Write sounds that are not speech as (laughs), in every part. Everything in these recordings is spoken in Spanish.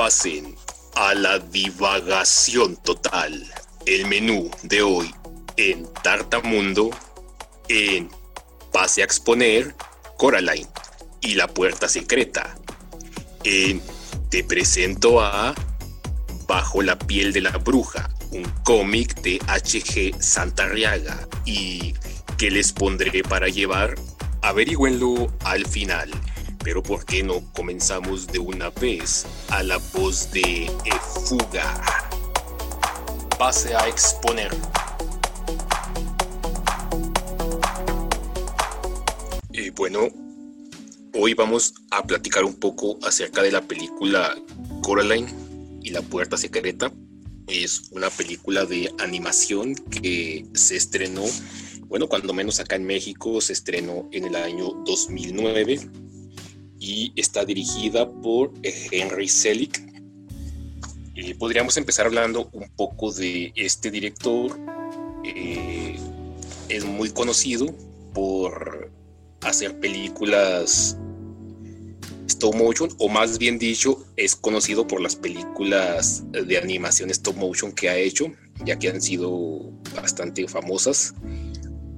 pasen a la divagación total. El menú de hoy en Tartamundo, en Pase a exponer, Coraline y la puerta secreta. En Te presento a Bajo la piel de la bruja, un cómic de H.G. Santarriaga. ¿Y qué les pondré para llevar? Averigüenlo al final. Pero ¿por qué no comenzamos de una vez a la voz de Efuga? Pase a exponer. Y bueno, hoy vamos a platicar un poco acerca de la película Coraline y la puerta secreta. Es una película de animación que se estrenó, bueno, cuando menos acá en México, se estrenó en el año 2009 y está dirigida por Henry Selick. Eh, podríamos empezar hablando un poco de este director. Eh, es muy conocido por hacer películas stop motion, o más bien dicho, es conocido por las películas de animación stop motion que ha hecho, ya que han sido bastante famosas.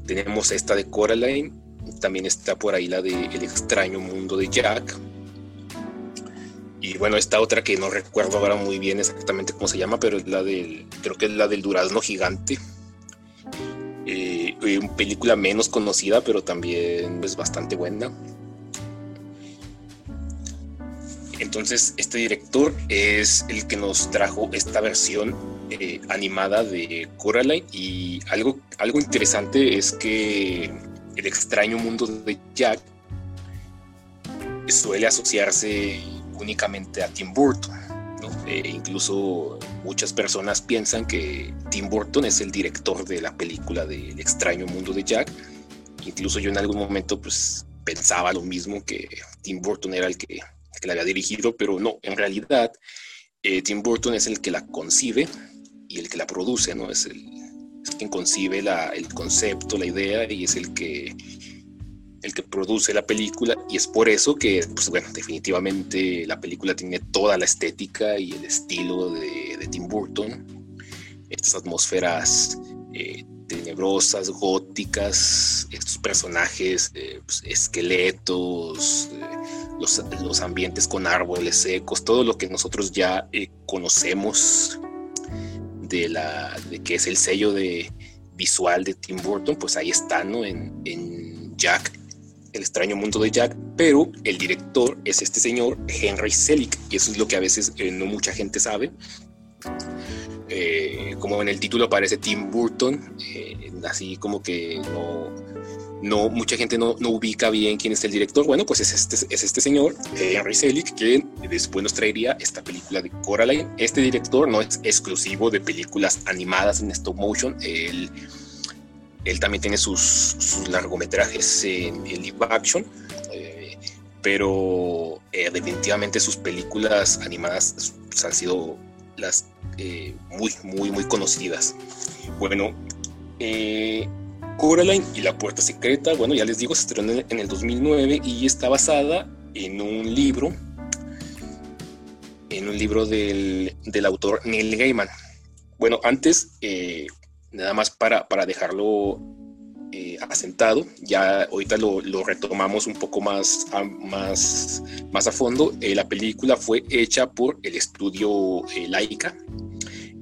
Tenemos esta de Coraline, también está por ahí la de El extraño mundo de Jack. Y bueno, esta otra que no recuerdo ahora muy bien exactamente cómo se llama, pero es la del, creo que es la del durazno gigante. Eh, una película menos conocida, pero también es bastante buena. Entonces, este director es el que nos trajo esta versión eh, animada de Coraline. Y algo, algo interesante es que el extraño mundo de Jack suele asociarse únicamente a Tim Burton. Eh, incluso muchas personas piensan que Tim Burton es el director de la película del extraño mundo de Jack. Incluso yo en algún momento pues pensaba lo mismo que Tim Burton era el que, la había dirigido, pero no, en realidad eh, Tim Burton es el que la concibe y el que la produce, ¿no? Es el, es quien concibe el concepto, la idea y es el que, el que produce la película y es por eso que, pues bueno, definitivamente la película tiene toda la estética y el estilo de, Tim Burton, estas atmósferas eh, tenebrosas, góticas, estos personajes, eh, pues, esqueletos, eh, los, los, ambientes con árboles secos, todo lo que nosotros ya conocemos de, la, de que es el sello de visual de Tim Burton, pues ahí está, ¿no? En, en Jack, el extraño mundo de Jack, pero el director es este señor Henry Selick, y eso es lo que a veces eh, no mucha gente sabe. Eh, como en el título aparece Tim Burton, eh, así como que no, no, mucha gente no, no, ubica bien quién es el director. Bueno, pues es este, es este señor, Henry Selick, quien después nos traería esta película de Coraline. Este director no es exclusivo de películas animadas en stop motion. Él, él también tiene sus, largometrajes en, live action, eh, pero eh, definitivamente sus películas animadas han sido las eh, muy, muy, muy conocidas. Bueno, eh, Coraline y la puerta secreta, bueno, ya les digo, se estrenó en el 2009 y está basada en un libro, en un libro del, autor Neil Gaiman. Bueno, antes, eh, nada más para, para dejarlo eh, asentado, ya ahorita lo, retomamos un poco más a, más, más a fondo. Eh, la película fue hecha por el estudio Laika,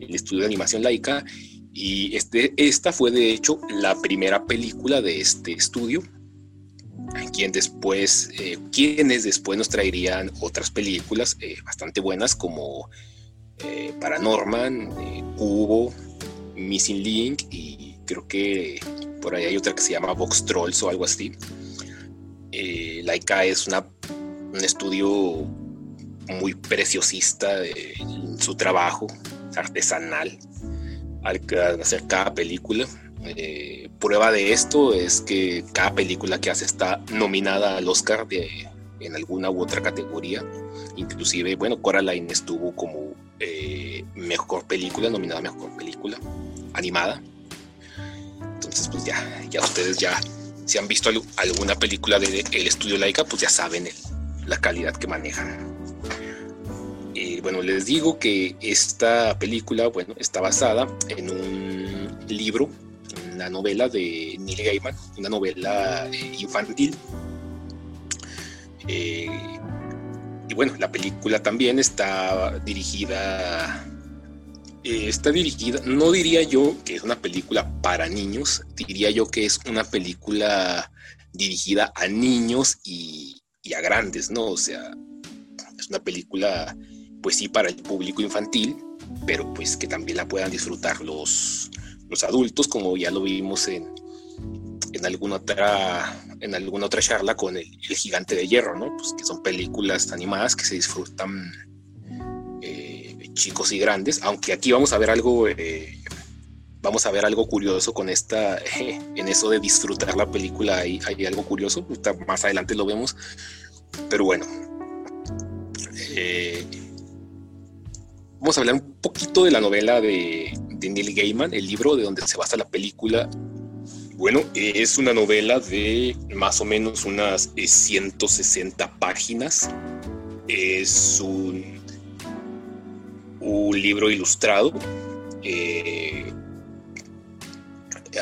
el estudio de animación Laika, y este, esta fue de hecho la primera película de este estudio, quien después, eh, quienes después nos traerían otras películas eh, bastante buenas como eh, Paranorman, Cubo, Missing Link y creo que por ahí hay otra que se llama Vox Trolls o algo así. Laika es un estudio muy preciosista en su trabajo, artesanal al hacer cada película. Eh, prueba de esto es que cada película que hace está nominada al Oscar de, en alguna u otra categoría. Inclusive, bueno, Coraline estuvo como eh, mejor película, nominada mejor película animada. Entonces, pues ya, ya ustedes ya, si han visto alguna película del estudio Laika, pues ya saben la calidad que manejan. Bueno, les digo que esta película, bueno, está basada en un libro, una novela de Neil Gaiman, una novela eh, infantil. Eh, y bueno, la película también está dirigida, está dirigida, no diría yo que es una película para niños, diría yo que es una película dirigida a niños y, y a grandes, ¿no? O sea, es una película pues sí, para el público infantil, pero pues que también la puedan disfrutar los, los adultos, como ya lo vimos en, en alguna otra en alguna otra charla con el, gigante de hierro, ¿no? Pues que son películas animadas que se disfrutan eh, chicos y grandes, aunque aquí vamos a ver algo eh, vamos a ver algo curioso con esta (laughs) en eso de disfrutar la película hay, hay algo curioso, más adelante lo vemos, pero bueno. Vamos a hablar un poquito de la novela de, Neil Gaiman, el libro de donde se basa la película. Bueno, es una novela de más o menos unas 160 eh, páginas. Es un, un libro ilustrado. Eh,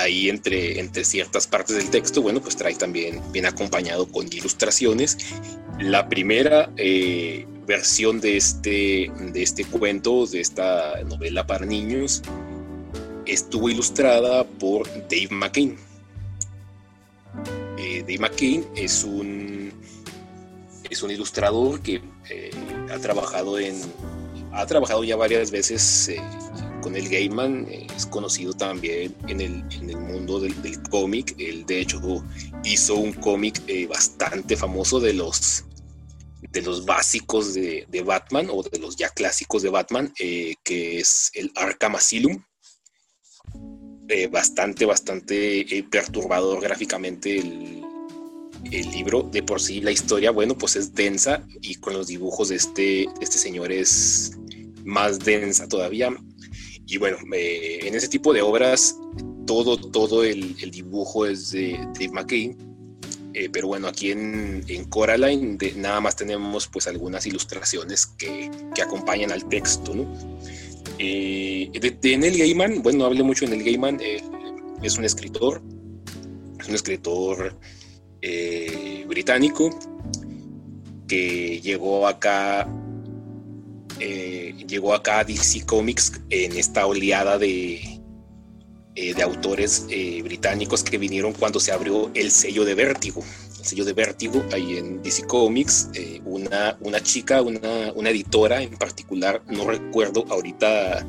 ahí entre, entre ciertas partes del texto, bueno, pues trae también bien acompañado con ilustraciones. La primera eh, versión de este, de este cuento, de esta novela para niños, estuvo ilustrada por Dave McCain. Eh, Dave McCain es un, es un ilustrador que eh, ha trabajado en ha trabajado ya varias veces eh, con el Gaiman, es conocido también en el, en el mundo del, del cómic. Él, de hecho, hizo un cómic bastante famoso de los de los básicos de, Batman o de los ya clásicos de Batman, eh, que es el Arkham Asylum. Eh, bastante, bastante eh, perturbador gráficamente el, el, libro. De por sí la historia, bueno, pues es densa y con los dibujos de este, este señor es más densa todavía. Y bueno, en ese tipo de obras, todo, todo el, dibujo es de Dave McKay eh, pero bueno, aquí en, Coraline nada más tenemos pues algunas ilustraciones que, acompañan al texto, ¿no? Eh, de, Neil Gaiman, bueno, hablé mucho de Neil Gaiman, eh, es un escritor, es un escritor británico que llegó acá llegó acá a DC Comics en esta oleada de, eh, de autores eh, británicos que vinieron cuando se abrió el sello de Vértigo. El sello de Vértigo, ahí en DC Comics, eh, una, una chica, una, una, editora en particular, no recuerdo ahorita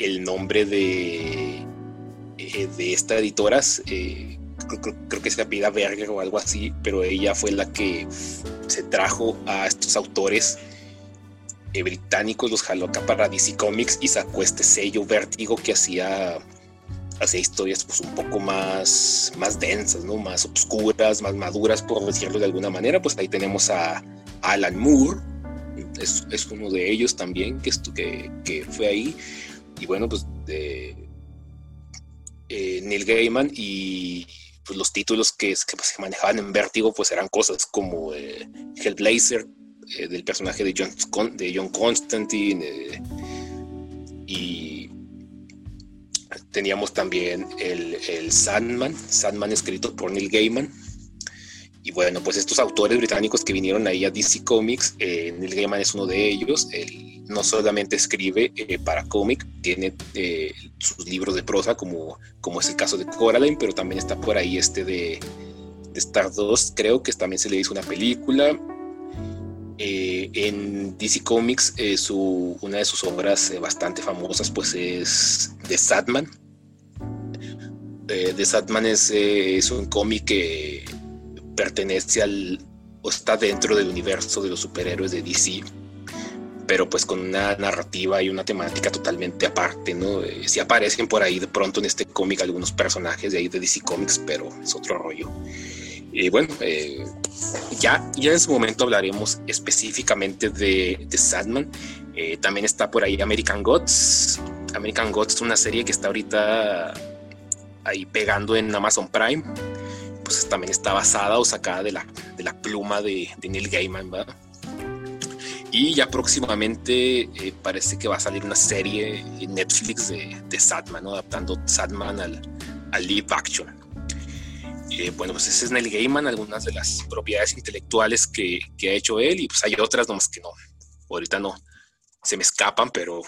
el nombre de, de esta editora, creo, que se apellida Berger o algo así, pero ella fue la que se trajo a estos autores británicos, los jaló acá para DC Comics y sacó este sello Vértigo que hacía hacía historias pues un poco más, más densas, ¿no? Más oscuras, más maduras, por decirlo de alguna manera. Pues ahí tenemos a Alan Moore, es, es uno de ellos también que, que, que fue ahí. Y bueno, pues de eh, Neil Gaiman y pues los títulos que, que pues, manejaban en Vértigo pues eran cosas como eh, Hellblazer, eh, del personaje de John, de John Constantine, Teníamos también el, el Sandman, Sandman escrito por Neil Gaiman. Y bueno, pues estos autores británicos que vinieron ahí a DC Comics, eh, Neil Gaiman es uno de ellos. Él no solamente escribe eh, para cómic, tiene eh, sus libros de prosa, como, como es el caso de Coraline, pero también está por ahí este de, de Stardust, creo que también se le hizo una película. En DC Comics, su, una de sus obras bastante famosas pues es The Sadman. The Sadman es, es un cómic que pertenece al o está dentro del universo de los superhéroes de DC, pero pues con una narrativa y una temática totalmente aparte, ¿no? si aparecen por ahí de pronto en este cómic algunos personajes de ahí de DC Comics, pero es otro rollo. Y bueno, eh, ya, ya en su momento hablaremos específicamente de, de Sandman. Eh, también está por ahí American Gods. American Gods es una serie que está ahorita ahí pegando en Amazon Prime. Pues también está basada o sacada de la, de la pluma de, de Neil Gaiman, ¿verdad? Y ya próximamente eh, parece que va a salir una serie en Netflix de, de Sadman, adaptando Sadman al, al live action. Eh, bueno, pues ese es Neil Gaiman, algunas de las propiedades intelectuales que, que, ha hecho él, y pues hay otras nomás que no, ahorita no, se me escapan, pero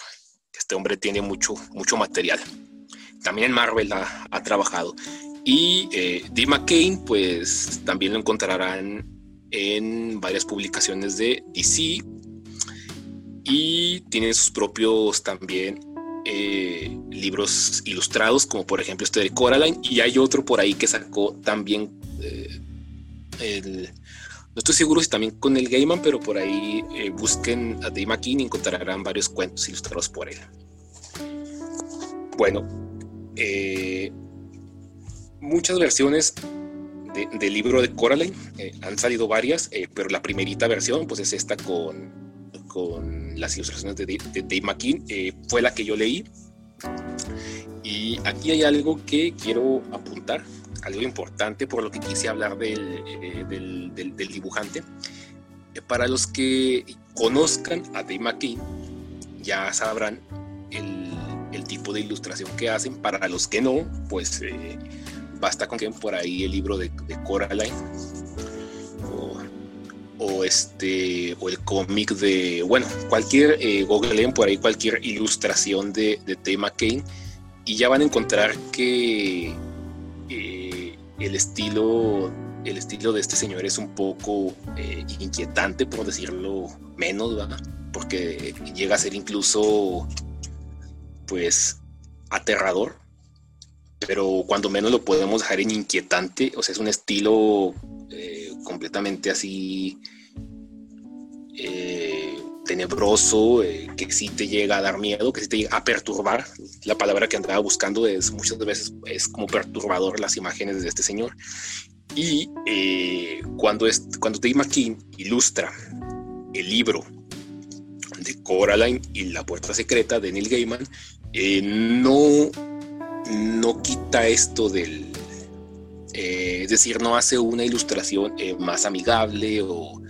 este hombre tiene mucho, mucho material. También en Marvel ha, ha trabajado. Y eh, Dee McCain, pues también lo encontrarán en varias publicaciones de DC y tiene sus propios también eh, libros ilustrados, como por ejemplo este de Coraline, y hay otro por ahí que sacó también, eh, no estoy seguro si también con el Gaiman, pero por ahí eh, busquen a Dave McKean y encontrarán varios cuentos ilustrados por él. Bueno, muchas versiones del libro de Coraline, han salido varias, pero la primerita versión pues es esta con, con las ilustraciones de Dave, McKean, eh, fue la que yo leí. Y aquí hay algo que quiero apuntar, algo importante por lo que quise hablar del, eh, del, dibujante. Eh, para los que conozcan a Dave McKean, ya sabrán tipo de ilustración que hacen. Para los que no, pues basta con que por ahí el libro de, Coraline o este o el cómic de bueno cualquier eh, googleen por ahí cualquier ilustración de, de T. McCain y ya van a encontrar que eh, el estilo el estilo de este señor es un poco eh, inquietante por decirlo menos ¿verdad? porque llega a ser incluso pues aterrador pero cuando menos lo podemos dejar en inquietante o sea es un estilo eh, completamente así eh, tenebroso, eh, que sí te llega a dar miedo, que sí te llega a perturbar. La palabra que andaba buscando es muchas veces es como perturbador las imágenes de este señor. Y cuando, es, cuando Dave McKean ilustra el libro de Coraline y la puerta secreta de Neil Gaiman, no, no quita esto del, eh, es decir, no hace una ilustración eh, más amigable o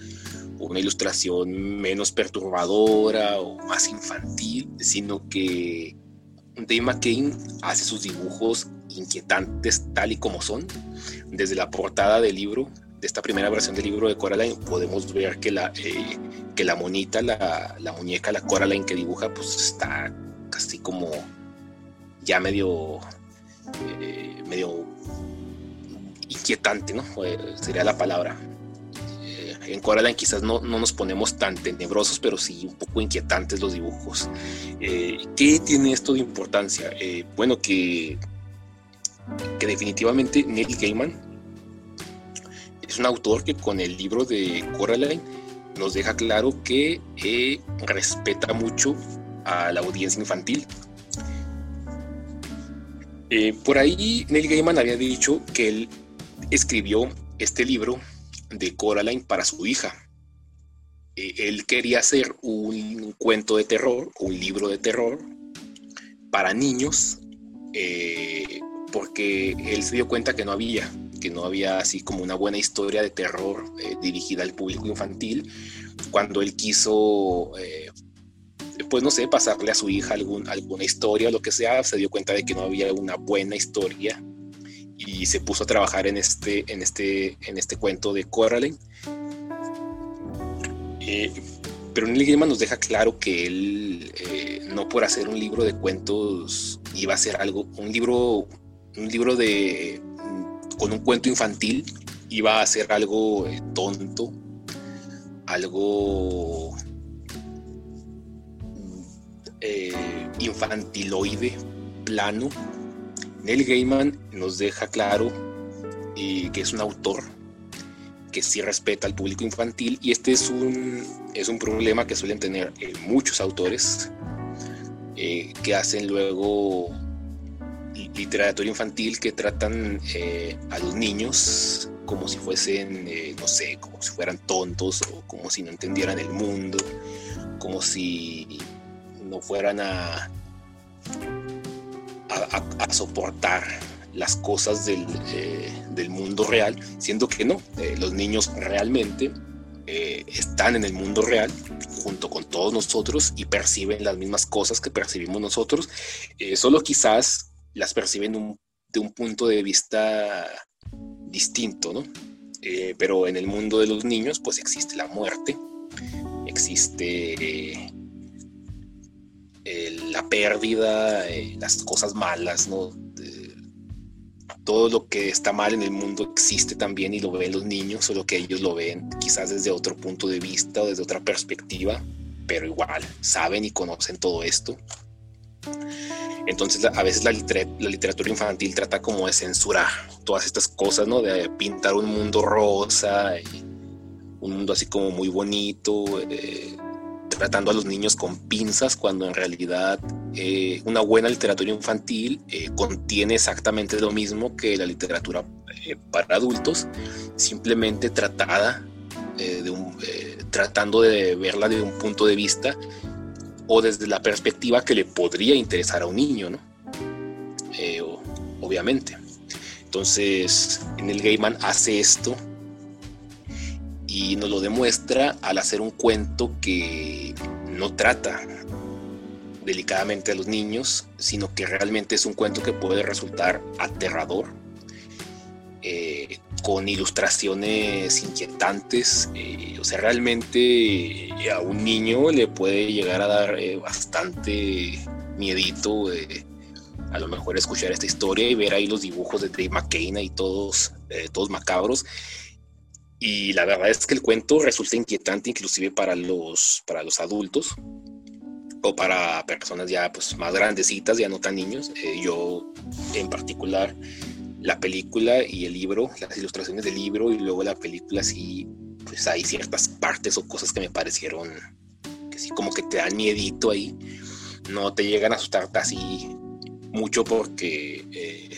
una ilustración menos perturbadora o más infantil, sino que Dave McCain hace sus dibujos inquietantes tal y como son. Desde la portada del libro, de esta primera versión del libro de Coraline, podemos ver que la, eh, que la monita, la, la, muñeca, la Coraline que dibuja, pues está casi como ya medio, medio inquietante, ¿no? sería la palabra. Eh, en Coraline quizás no, no, nos ponemos tan tenebrosos, pero sí un poco inquietantes los dibujos. Eh, ¿Qué tiene esto de importancia? Eh, bueno, que, que definitivamente Neil Gaiman es un autor que con el libro de Coraline nos deja claro que respeta mucho a la audiencia infantil. por ahí Neil Gaiman había dicho que él escribió este libro de Coraline para su hija. Eh, él quería hacer un cuento de terror, un libro de terror para niños, eh, porque él se dio cuenta que no había, que no había así como una buena historia de terror eh, dirigida al público infantil. Cuando él quiso, pues no sé, pasarle a su hija algún, alguna historia o lo que sea, se dio cuenta de que no había una buena historia y se puso a trabajar en este, en este, en este cuento de Coraline. Eh, pero Neil Gaiman nos deja claro que él, eh, no por hacer un libro de cuentos, iba a hacer algo, un libro, un libro de, con un cuento infantil, iba a hacer algo eh, tonto, algo infantiloide, plano, Neil Gaiman nos deja claro eh, que es un autor que sí respeta al público infantil y este es un, es un problema que suelen tener eh, muchos autores eh, que hacen luego literatura infantil que tratan a los niños como si fuesen, no sé, como si fueran tontos o como si no entendieran el mundo, como si no fueran a a, soportar las cosas del, eh, del, mundo real, siendo que no, eh, los niños realmente eh, están en el mundo real junto con todos nosotros y perciben las mismas cosas que percibimos nosotros, eh, solo quizás las perciben de un, punto de vista distinto, ¿no? Eh, pero en el mundo de los niños pues existe la muerte, existe la pérdida, las cosas malas, ¿no? todo lo que está mal en el mundo existe también y lo ven los niños, solo que ellos lo ven quizás desde otro punto de vista o desde otra perspectiva, pero igual saben y conocen todo esto. Entonces a veces la, literatura infantil trata como de censurar todas estas cosas, ¿no? De pintar un mundo rosa, un mundo así como muy bonito, eh, tratando a los niños con pinzas cuando en realidad eh, una buena literatura infantil eh, contiene exactamente lo mismo que la literatura para adultos, simplemente tratada de tratando de verla desde un punto de vista o desde la perspectiva que le podría interesar a un niño, ¿no? obviamente. Entonces, en el Gaiman hace esto y nos lo demuestra al hacer un cuento que no trata delicadamente a los niños, sino que realmente es un cuento que puede resultar aterrador, eh, con ilustraciones inquietantes, eh, o sea, realmente a un niño le puede llegar a dar eh, bastante miedito a lo mejor escuchar esta historia y ver ahí los dibujos de Dave McCain y todos, todos macabros y la verdad es que el cuento resulta inquietante inclusive para los, para los adultos o para personas ya pues, más grandecitas, ya no tan niños. Eh, yo en particular, la película y el libro, las ilustraciones del libro y luego la película, sí, pues hay ciertas partes o cosas que me parecieron que sí como que te dan miedito ahí. No te llegan a asustarte así mucho porque, eh,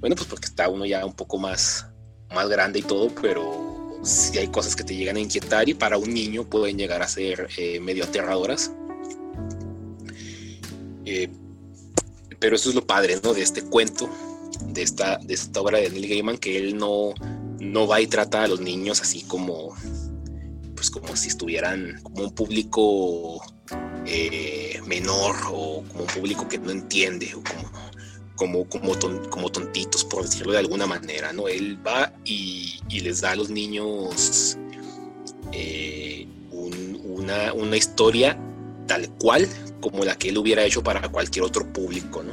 bueno, pues porque está uno ya un poco más más grande y todo, pero si hay cosas que te llegan a inquietar y para un niño pueden llegar a ser eh, medio aterradoras. Eh, pero eso es lo padre, ¿no? De este cuento, de esta, de esta obra de Neil Gaiman, que él no, no va y trata a los niños así como, pues como si estuvieran como un público eh, menor o como un público que no entiende o como como, como, como tontitos, por decirlo de alguna manera, ¿no? Él va y, les da a los niños eh, una, una, historia tal cual como la que él hubiera hecho para cualquier otro público, ¿no?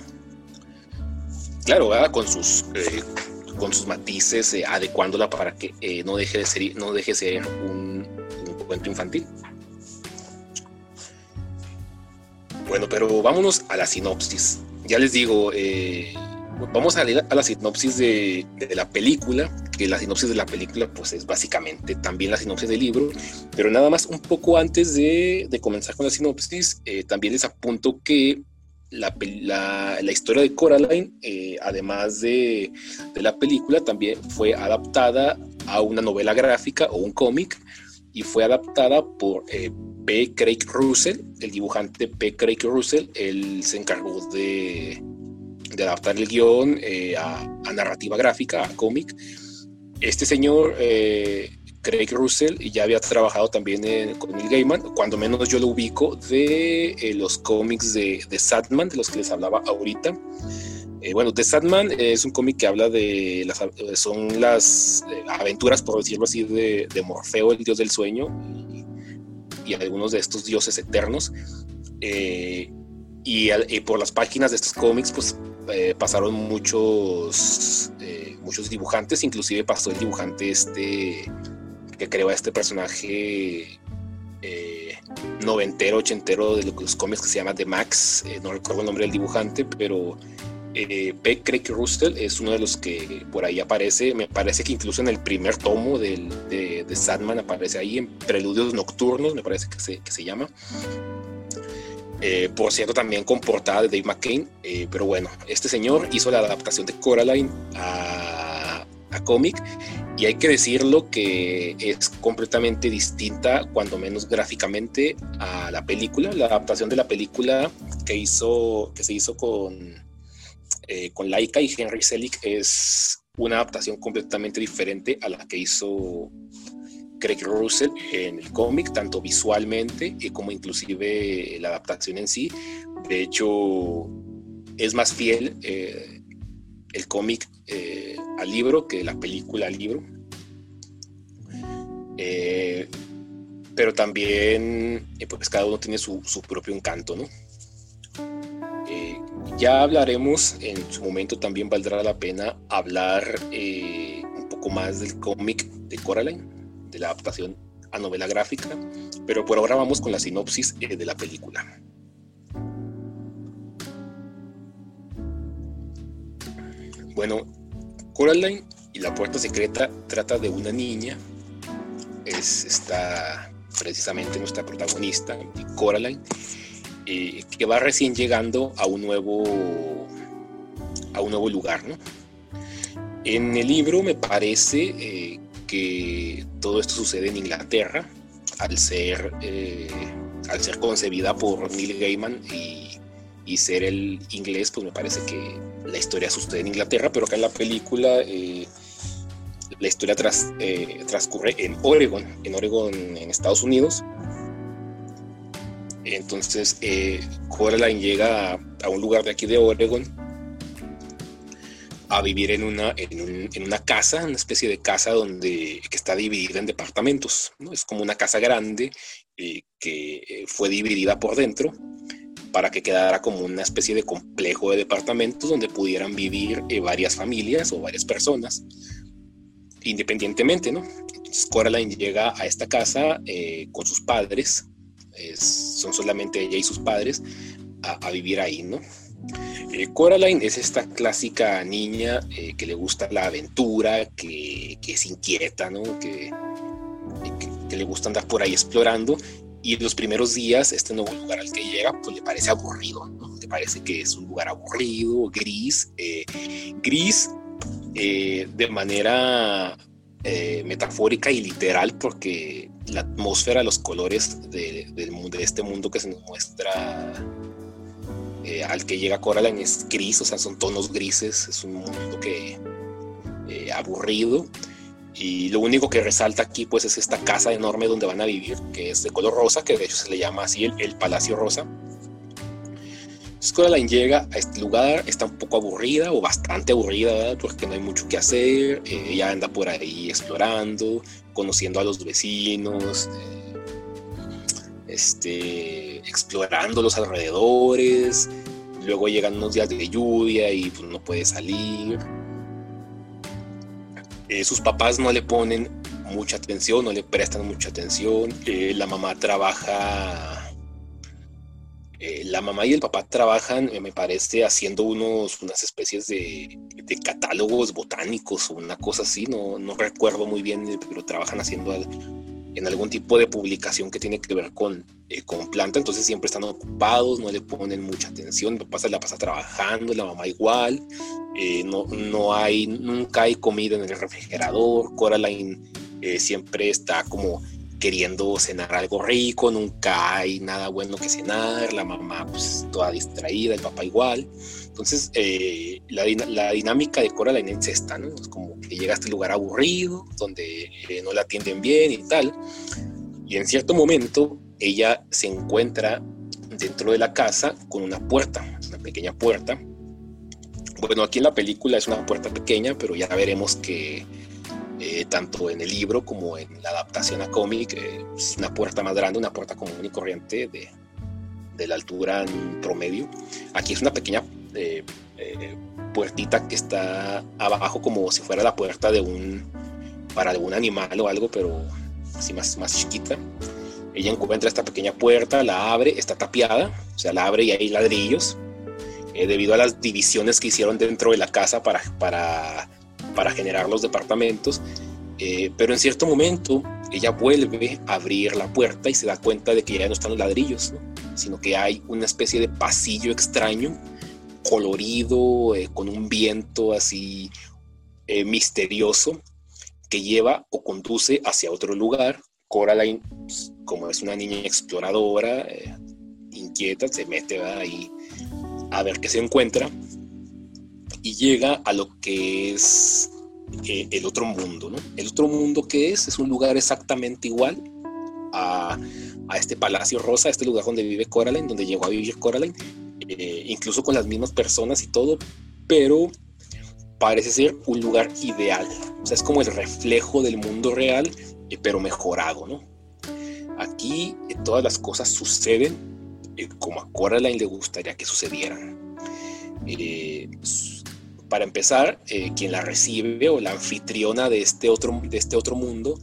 Claro, con sus, eh, con sus matices, eh, adecuándola para que no, deje de ser, no deje de ser un, cuento infantil. Bueno, pero vámonos a la sinopsis ya les digo, eh, vamos a leer a la sinopsis de, la película, que la sinopsis de la película pues es básicamente también la sinopsis del libro, pero nada más un poco antes de, comenzar con la sinopsis, eh, también les apunto que la, historia de Coraline, eh, además de, de, la película, también fue adaptada a una novela gráfica o un cómic y fue adaptada por P. Craig Russell, el dibujante P. Craig Russell, él se encargó de, adaptar el guion eh, a, narrativa gráfica, a cómic. Este señor, eh, Craig Russell, ya había trabajado también con Neil Gaiman, cuando menos yo lo ubico, de eh, los cómics de, de de los que les hablaba ahorita. bueno, The Sadman es un cómic que habla de las, son las aventuras, por decirlo así, de, Morfeo, el dios del sueño, y algunos de estos dioses eternos. Eh, y, por las páginas de estos cómics, pues eh, pasaron muchos, eh, muchos dibujantes, inclusive pasó el dibujante este que creó a este personaje noventero, ochentero de los cómics que se llama The Max, no recuerdo el nombre del dibujante, pero eh, P. Craig Russell es uno de los que por ahí aparece. Me parece que incluso en el primer tomo de, de, Sandman aparece ahí en Preludios Nocturnos, me parece que se, que se llama. Eh, por cierto, también con portada de Dave McCain. Eh, pero bueno, este señor hizo la adaptación de Coraline a, a cómic. Y hay que decirlo que es completamente distinta, cuando menos gráficamente, a la película. La adaptación de la película que, hizo, que se hizo con eh, con Laika y Henry Selick es una adaptación completamente diferente a la que hizo Craig Russell en el cómic, tanto visualmente como inclusive la adaptación en sí. De hecho, es más fiel eh, el cómic eh, al libro que la película al libro. Eh, pero también, pues cada uno tiene su, su propio encanto, ¿no? ya hablaremos, en su momento también valdrá la pena hablar un poco más del cómic de Coraline, de la adaptación a novela gráfica, pero por ahora vamos con la sinopsis de la película. Bueno, Coraline y la puerta secreta trata de una niña, es está precisamente nuestra protagonista, Coraline, eh, que va recién llegando a un nuevo a un nuevo lugar, ¿no? En el libro me parece eh, que todo esto sucede en Inglaterra, al ser, eh, al ser concebida por Neil Gaiman y y ser el inglés, pues me parece que la historia sucede en Inglaterra, pero acá en la película eh, la historia tras, eh, transcurre en Oregon, en Oregon, en Estados Unidos. Entonces, eh, Coraline llega a, un lugar de aquí de Oregon a vivir en una, en, una casa, una especie de casa donde, que está dividida en departamentos. ¿no? Es como una casa grande que fue dividida por dentro para que quedara como una especie de complejo de departamentos donde pudieran vivir eh, varias familias o varias personas independientemente, ¿no? Entonces Coraline llega a esta casa eh, con sus padres, son solamente ella y sus padres a, vivir ahí, ¿no? Eh, Coraline es esta clásica niña que le gusta la aventura, que, es inquieta, ¿no? Que, que, le gusta andar por ahí explorando y los primeros días este nuevo lugar al que llega pues le parece aburrido. Le parece que es un lugar aburrido, gris, eh, gris eh, de manera eh, metafórica y literal porque la atmósfera, los colores de, de este mundo que se nos muestra al que llega Coraline es gris, o sea, son tonos grises, es un mundo que aburrido y lo único que resalta aquí pues es esta casa enorme donde van a vivir, que es de color rosa, que de hecho se le llama así el, Palacio Rosa. Coraline llega a este lugar, está un poco aburrida o bastante aburrida, porque no hay mucho que hacer. Eh, ella anda por ahí explorando, conociendo a los vecinos, eh, este, explorando los alrededores. Luego llegan unos días de lluvia y pues, no puede salir. Eh, sus papás no le ponen mucha atención, no le prestan mucha atención, eh, la mamá trabaja, eh, la mamá y el papá trabajan, me parece, haciendo unos, unas especies de, catálogos botánicos o una cosa así, no, no recuerdo muy bien, pero trabajan haciendo en algún tipo de publicación que tiene que ver con, con planta, entonces siempre están ocupados, no le ponen mucha atención, el papá se la pasa trabajando, la mamá igual, eh, no, no hay, nunca hay comida en el refrigerador, Coraline eh, siempre está como queriendo cenar algo rico, nunca hay nada bueno que cenar, la mamá pues toda distraída, el papá igual. Entonces eh, la, la, dinámica de Coraline es esta, ¿no? Es como que llega a este lugar aburrido, donde no la atienden bien y tal. Y en cierto momento ella se encuentra dentro de la casa con una puerta, una pequeña puerta, bueno, aquí en la película es una puerta pequeña, pero ya veremos que eh, tanto en el libro como en la adaptación a cómic eh, es una puerta más grande, una puerta común y corriente de, de la altura en promedio. Aquí es una pequeña eh, puertita que está abajo como si fuera la puerta de un para algún animal o algo, pero así más, más chiquita. Ella encuentra esta pequeña puerta, la abre, está tapiada, o sea, la abre y hay ladrillos eh, debido a las divisiones que hicieron dentro de la casa para, para, para generar los departamentos. Eh, pero en cierto momento ella vuelve a abrir la puerta y se da cuenta de que ya no están los ladrillos, sino que hay una especie de pasillo extraño, colorido, eh, con un viento así misterioso, que lleva o conduce hacia otro lugar. Coraline, pues, como es una niña exploradora, inquieta, se mete ahí a ver qué se encuentra y llega a lo que es eh, el otro mundo, ¿no? El otro mundo que es, es un lugar exactamente igual a, a, este Palacio Rosa, este lugar donde vive Coraline, donde llegó a vivir Coraline, eh, incluso con las mismas personas y todo, pero parece ser un lugar ideal. O sea, es como el reflejo del mundo real, eh, pero mejorado, ¿no? Aquí todas las cosas suceden como a Coraline le gustaría que sucedieran. para empezar, quien la recibe o la anfitriona de este, otro, de este otro mundo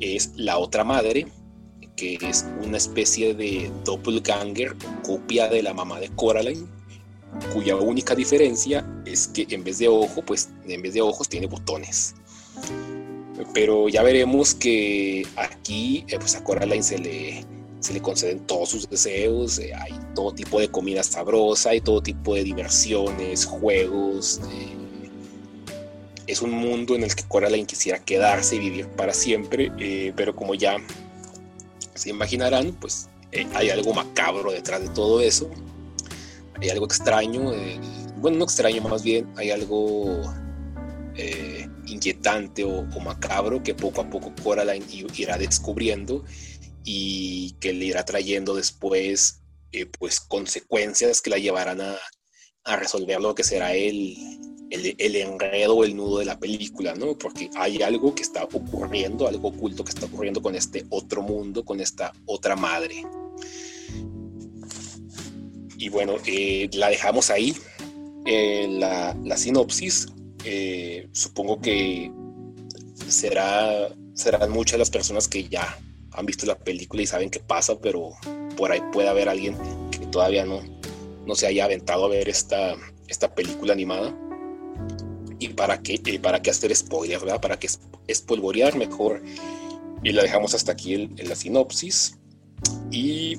es la otra madre, que es una especie de doppelganger, copia de la mamá de Coraline, cuya única diferencia es que en vez de ojo, pues en vez de ojos tiene botones. Pero ya veremos que aquí eh, pues a Coraline se le, se le conceden todos sus deseos, eh, hay todo tipo de comida sabrosa, hay todo tipo de diversiones, juegos. Eh, es un mundo en el que Coraline quisiera quedarse y vivir para siempre, pero como ya se imaginarán, pues eh, hay algo macabro detrás de todo eso. Hay algo extraño, eh, bueno, no extraño, más bien hay algo eh, inquietante o, macabro que poco a poco Coraline irá descubriendo y que le irá trayendo después pues consecuencias que la llevarán a, a resolver lo que será el, el, enredo o el nudo de la película, ¿no? Porque hay algo que está ocurriendo, algo oculto que está ocurriendo con este otro mundo, con esta otra madre. Y bueno, eh, la dejamos ahí. Eh, la, sinopsis, eh, supongo que será, serán muchas las personas que ya han visto la película y saben qué pasa, pero por ahí puede haber alguien que todavía no, no se haya aventado a ver esta, esta película animada y para qué, eh, para qué hacer spoilers, ¿verdad? Para qué espolvorear mejor. Y la dejamos hasta aquí en, la sinopsis. Y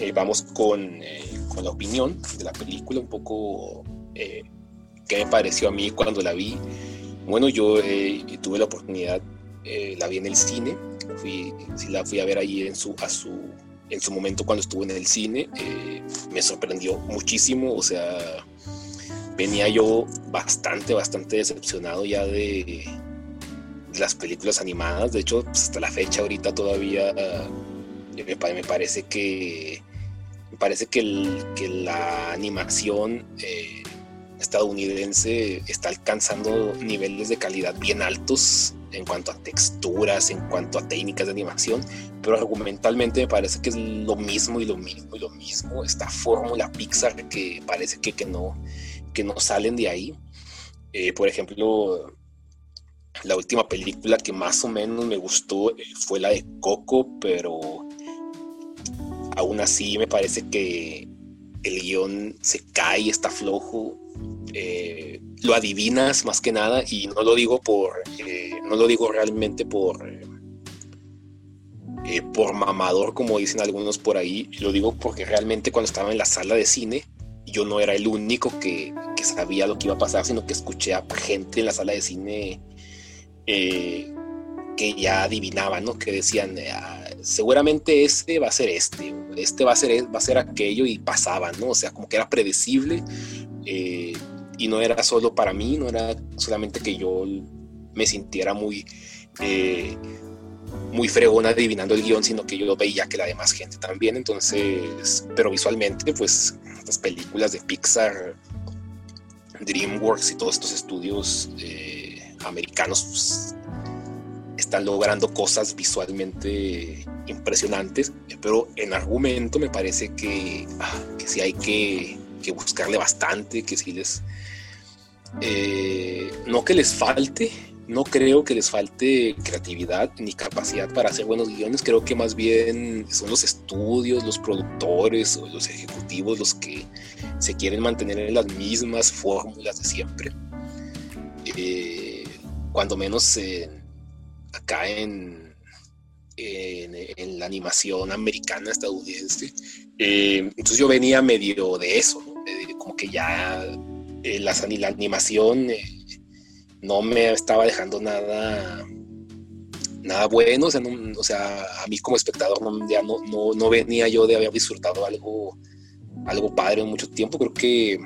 eh, vamos con, eh, con, la opinión de la película, un poco qué me pareció a mí cuando la vi. Bueno, yo tuve la oportunidad, la vi en el cine, fui, sí la fui a ver ahí en su, a su, en su momento cuando estuve en el cine, me sorprendió muchísimo, o sea, venía yo bastante, bastante decepcionado ya de, las películas animadas. De hecho, pues, hasta la fecha ahorita todavía eh, me, parece que me parece que, la animación eh, estadounidense está alcanzando niveles de calidad bien altos en cuanto a texturas, en cuanto a técnicas de animación, pero argumentalmente me parece que es lo mismo y lo mismo y lo mismo. Esta fórmula Pixar que parece que, que no, que no salen de ahí. Eh, por ejemplo, la última película que más o menos me gustó eh, fue la de Coco, pero aún así me parece que el guion se cae, está flojo. Eh, lo adivinas más que nada y no lo digo por no lo digo realmente por por mamador como dicen algunos por ahí lo digo porque realmente cuando estaba en la sala de cine yo no era el único que, sabía lo que iba a pasar, sino que escuché a gente en la sala de cine eh, que ya adivinaban, ¿no? Que decían, ah, seguramente este va a ser este, este va a ser, va a ser aquello y pasaban, ¿no? O sea, como que era predecible eh, y no era solo para mí, no era solamente que yo me sintiera muy... Eh, muy fregón adivinando el guion, sino que yo veía que la demás gente también. Entonces, pero visualmente, pues estas películas de Pixar, DreamWorks y todos estos estudios eh, americanos pues, están logrando cosas visualmente impresionantes, pero en argumento me parece que, ah, sí hay que, que, buscarle bastante, que sí les... Eh, no que les falte, no creo que les falte creatividad ni capacidad para hacer buenos guiones. Creo que más bien son los estudios, los productores o los ejecutivos los que se quieren mantener en las mismas fórmulas de siempre. Eh, cuando menos acá en, en, la animación americana, estadounidense. Eh, entonces yo venía medio de eso, como que ya eh, la, la animación no me estaba dejando nada nada bueno, o sea, a mí como espectador no, ya no, no, venía yo de haber disfrutado algo, algo padre en mucho tiempo, creo que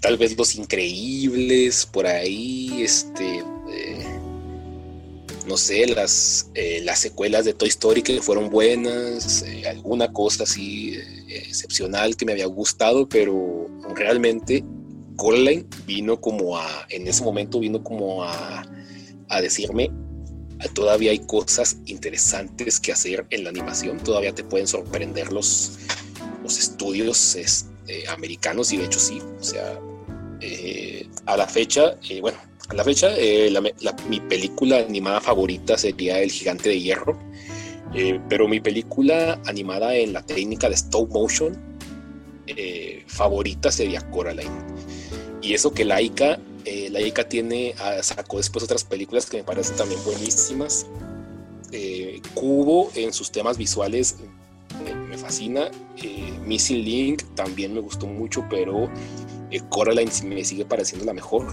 tal vez Los Increíbles, por ahí, este, no sé, las, las secuelas de Toy Story que fueron buenas, alguna cosa así excepcional que me había gustado, pero realmente Coraline vino como a, en ese momento vino como a, a decirme, todavía hay cosas interesantes que hacer en la animación, todavía te pueden sorprender los, los estudios este, americanos y de hecho sí, o sea, eh, a la fecha, eh, bueno, a la fecha eh, mi película animada favorita sería El Gigante de Hierro, pero mi película animada en la técnica de stop motion favorita sería Coraline. Y eso que Laika eh, la ICA tiene, ah, sacó después otras películas que me parecen también buenísimas. Eh, Cubo en sus temas visuales me, fascina. Eh, Missing Link también me gustó mucho, pero Coraline me sigue pareciendo la mejor.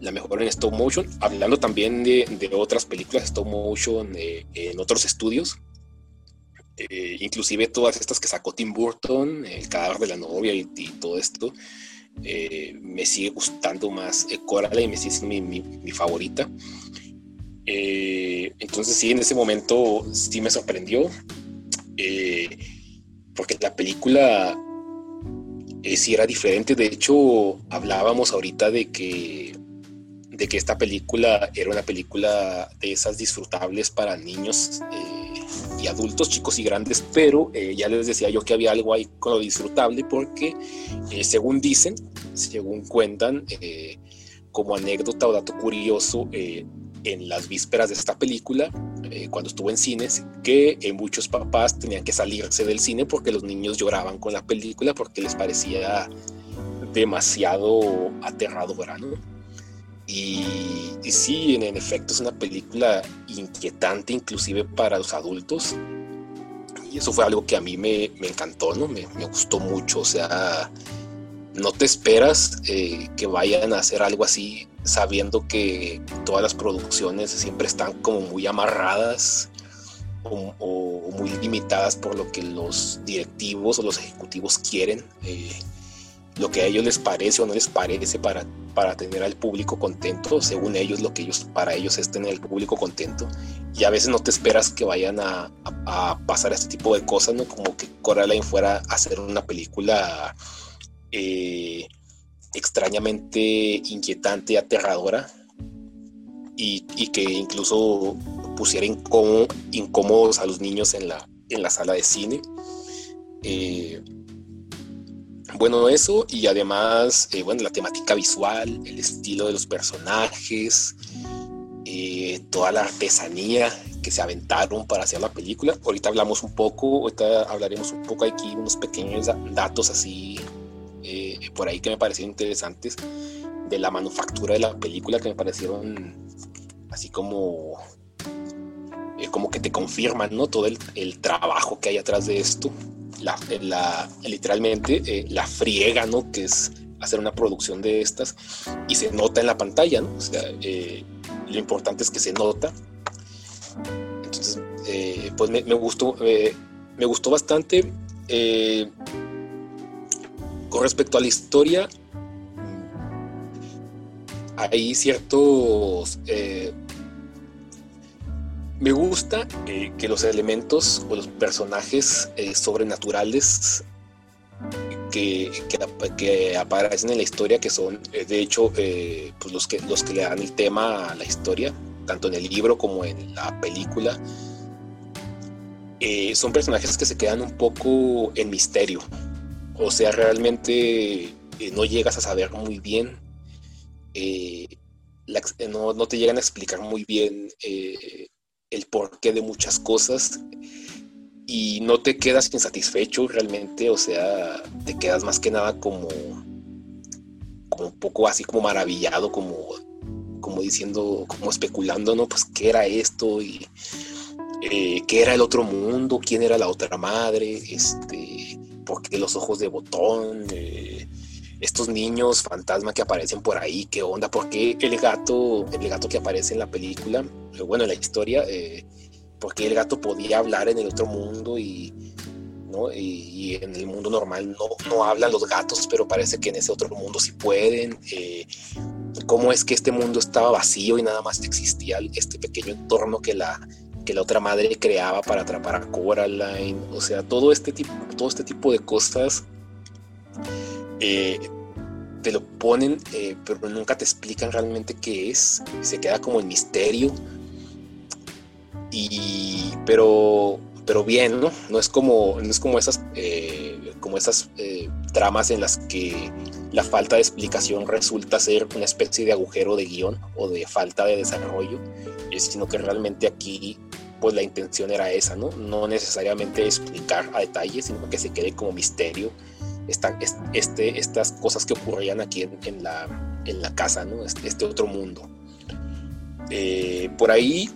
la mejor en stop motion. Hablando también de, otras películas stop motion en otros estudios. inclusive todas estas que sacó Tim Burton, El cadáver de la novia y todo esto eh, me sigue gustando más eh, Coraline, me sigue siendo mi, favorita. Eh, entonces sí, en ese momento sí me sorprendió, porque la película sí era diferente. De hecho, hablábamos ahorita de que, de que esta película era una película de esas disfrutables para niños y adultos, chicos y grandes, pero eh, ya les decía yo que había algo ahí con lo disfrutable porque eh, según dicen, según cuentan, eh, como anécdota o dato curioso, en las vísperas de esta película, cuando estuvo en cines, que muchos papás tenían que salirse del cine porque los niños lloraban con la película porque les parecía demasiado aterradora, ¿no? Y, sí, en, efecto es una película inquietante inclusive para los adultos. Y eso fue algo que a mí me, encantó, ¿no? Me, gustó mucho. O sea, no te esperas eh, que vayan a hacer algo así sabiendo que todas las producciones siempre están como muy amarradas o, muy limitadas por lo que los directivos o los ejecutivos quieren. Eh, lo que a ellos les parece o no les parece para, para tener al público contento, según ellos lo que ellos para ellos es tener al público contento y a veces no te esperas que vayan a, pasar este tipo de cosas, ¿no? Como que Coraline fuera a hacer una película eh, extrañamente inquietante y aterradora y, que incluso pusiera incómodos a los niños en la, en la sala de cine. Eh, bueno, eso y además, eh, bueno, la temática visual, el estilo de los personajes, eh, toda la artesanía que se aventaron para hacer la película. Ahorita hablamos un poco, ahorita hablaremos un poco aquí, unos pequeños datos así eh, por ahí que me parecieron interesantes de la manufactura de la película que me parecieron así como como que te confirman ¿no? todo el, el trabajo que hay atrás de esto literalmente eh, la friega, ¿no? Que es hacer una producción de estas y se nota en la pantalla, ¿no? O sea, eh, lo importante es que se nota. Entonces, eh, pues me, gustó, me gustó bastante. con respecto a la historia, hay ciertos me gusta eh, que los elementos o los personajes eh, sobrenaturales que, que, aparecen en la historia, que son eh, de hecho pues los, que, los que le dan el tema a la historia, tanto en el libro como en la película, son personajes que se quedan un poco en misterio. O sea, realmente no llegas a saber muy bien, no, no, te llegan a explicar muy bien el porqué de muchas cosas y no te quedas insatisfecho realmente, o sea, te quedas más que nada como, como un poco así como maravillado, como, como diciendo, como especulando, ¿no? Pues qué era esto y eh, qué era el otro mundo, quién era la otra madre, este, por qué los ojos de botón, eh, estos niños fantasma que aparecen por ahí, qué onda, por qué el gato, el gato que aparece en la película, bueno, en la historia, eh, por qué el gato podía hablar en el otro mundo y, ¿no? Y, en el mundo normal no, no, hablan los gatos, pero parece que en ese otro mundo sí pueden. Eh, ¿Cómo es que este mundo estaba vacío y nada más existía este pequeño entorno que la, que la otra madre creaba para atrapar a Coraline? O sea, todo este tipo, todo este tipo de cosas eh, te lo ponen, eh, pero nunca te explican realmente qué es. Se queda como el misterio. Y, pero pero bien, ¿no? No es como, no es como esas, eh, como esas eh, tramas en las que la falta de explicación resulta ser una especie de agujero de guion o de falta de desarrollo, sino que realmente aquí pues la intención era esa, ¿no? No necesariamente explicar a detalle, sino que se quede como misterio este, estas cosas que ocurrían aquí en, la, en la casa, ¿no? Este, este otro mundo. Eh, por ahí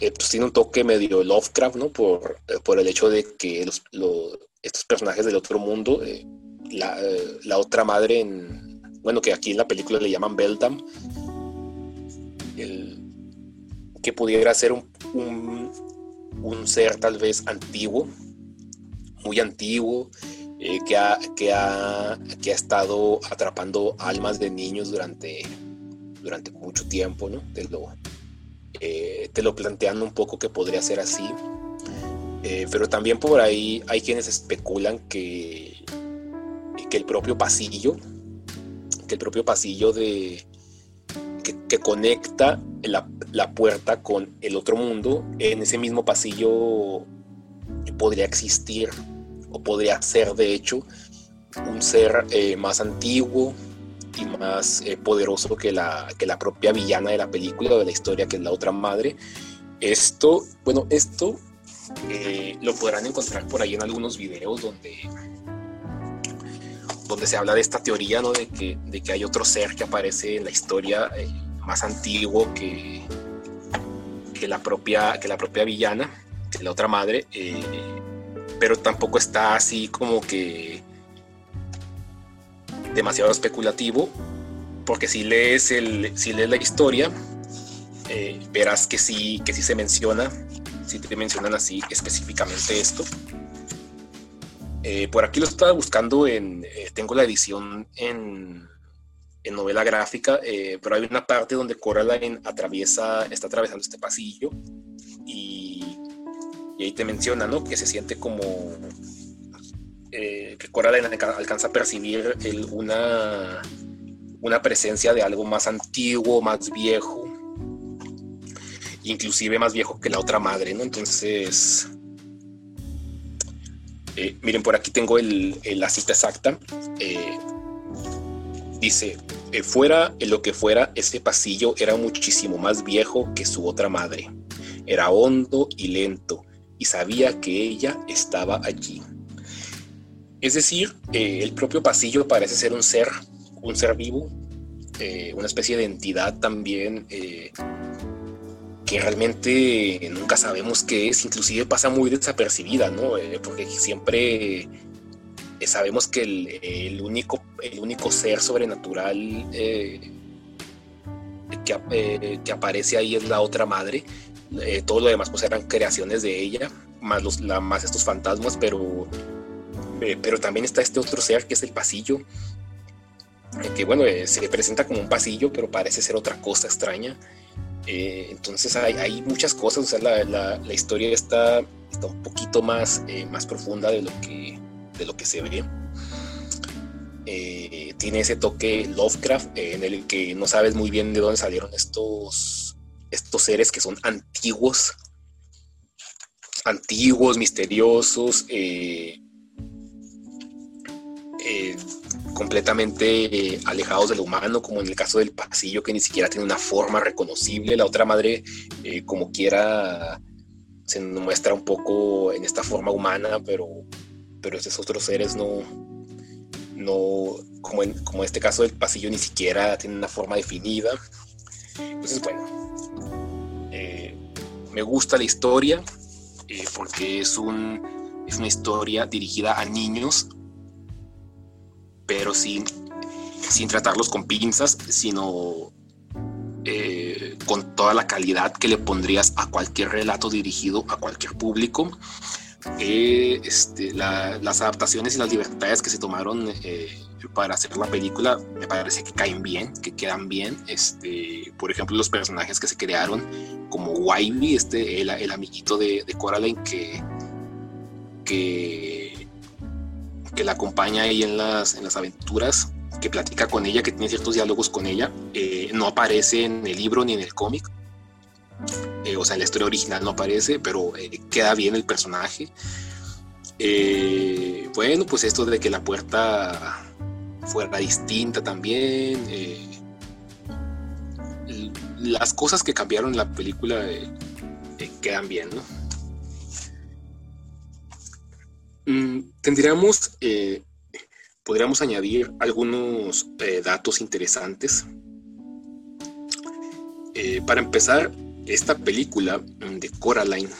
eh, pues tiene un toque medio Lovecraft, ¿no? Por, eh, por el hecho de que estos personajes del otro mundo, eh, la, otra madre, en, bueno, que aquí en la película le llaman Beldam, que pudiera ser un, un, ser tal vez antiguo, muy antiguo, que, ha, que, ha, que ha estado atrapando almas de niños durante, durante mucho tiempo, ¿no? De lo, eh, te lo plantean un poco que podría ser así. Eh, pero también por ahí hay quienes especulan que, que el propio pasillo, que el propio pasillo de, que, conecta la, la, puerta con el otro mundo, en ese mismo pasillo podría existir o podría ser de hecho un ser eh, más antiguo, y más eh, poderoso que la, que la propia villana de la película o de la historia, que es la otra madre. Esto, bueno, esto eh, lo podrán encontrar por ahí en algunos videos donde, donde se habla de esta teoría, ¿no? De que, de que hay otro ser que aparece en la historia más antiguo que, que, la propia, que la propia villana, la otra madre, pero tampoco está así como que demasiado especulativo, porque si lees, el, si lees la historia, eh, verás que sí, que sí se menciona, si te mencionan así específicamente esto. Eh, por aquí lo estaba buscando en, eh, tengo la edición en, en novela gráfica, pero hay una parte donde Coraline atraviesa, está atravesando este pasillo y, y ahí te menciona, ¿no? Que se siente como eh, que Coraline alcanza a percibir una, una presencia de algo más antiguo, más viejo, inclusive más viejo que la otra madre, ¿no? Entonces, eh, miren, por aquí tengo la cita exacta. Eh, dice, fuera lo que fuera, este pasillo era muchísimo más viejo que su otra madre. Era hondo y lento, y sabía que ella estaba allí. Es decir, eh, el propio pasillo parece ser un ser, un ser vivo, eh, una especie de entidad también eh, que realmente nunca sabemos qué es, inclusive pasa muy desapercibida, ¿no? porque siempre sabemos que el, único, el único ser sobrenatural que, que, aparece ahí es la otra madre. Todo lo demás pues eran creaciones de ella, más, los, más estos fantasmas, pero eh, pero también está este otro ser que es el pasillo, eh, que bueno, eh, se presenta como un pasillo, pero parece ser otra cosa extraña. entonces hay, muchas cosas, o sea, la, la, historia está, está, un poquito más, más profunda de lo que, de lo que se ve. tiene ese toque Lovecraft en el que no sabes muy bien de dónde salieron estos, estos seres que son antiguos, antiguos, misteriosos, eh, eh, completamente eh, alejados de lo humano, como en el caso del pasillo que ni siquiera tiene una forma reconocible. La otra madre, eh, como quiera, se muestra un poco en esta forma humana, pero, pero esos otros seres no, no como en como este caso del pasillo, ni siquiera tiene una forma definida. Entonces, bueno, me gusta la historia porque es, un, es una historia dirigida a niños pero sin, sin tratarlos con pinzas, sino eh, con toda la calidad que le pondrías a cualquier relato dirigido a cualquier público. Eh, este, las adaptaciones y las libertades que se tomaron eh, para hacer la película me parece que caen bien, que quedan bien. Este, por ejemplo, los personajes que se crearon, como Wybie, este, el, el amiguito de, de, Coraline que, que, que la acompaña ahí en las, en las aventuras, que platica con ella, que tiene ciertos diálogos con ella, eh, no aparece en el libro ni en el cómic. Eh, o sea, en la historia original no aparece, pero eh, queda bien el personaje. bueno, pues esto de que la puerta fuera distinta también. Las cosas que cambiaron en la película quedan bien, ¿no? Mm, tendríamos podríamos añadir algunos eh, datos interesantes. Eh, para empezar, esta película de Coraline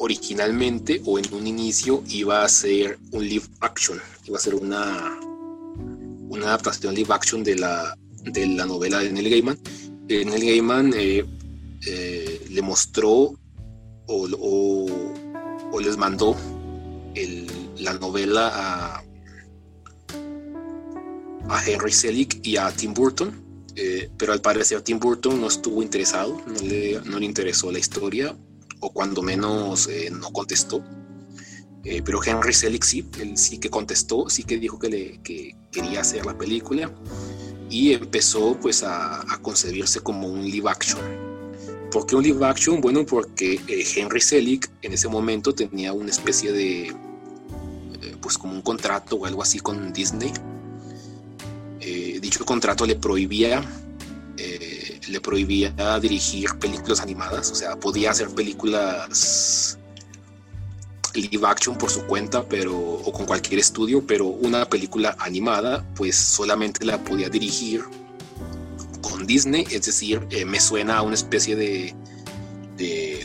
originalmente o en un inicio iba a ser un live action, iba a ser una, una adaptación live action de la, de la novela de Neil Gaiman. Eh, Neil Gaiman le mostró o, les mandó la novela a, a Henry Selick y a Tim Burton, eh, pero al parecer Tim Burton no estuvo interesado, no le, no le interesó la historia, o cuando menos eh, no contestó. Eh, pero Henry Selick sí, él sí que contestó, sí que dijo que, le, que quería hacer la película y empezó pues a, a concebirse como un live action. ¿Por qué un live action? Bueno, porque Henry Selick en ese momento tenía una especie de, pues como un contrato o algo así con Disney eh, dicho contrato le prohibía eh, le prohibía dirigir películas animadas, o sea, podía hacer películas live action por su cuenta, pero o con cualquier estudio, pero una película animada, pues solamente la podía dirigir con Disney, es decir, eh, me suena a una especie de,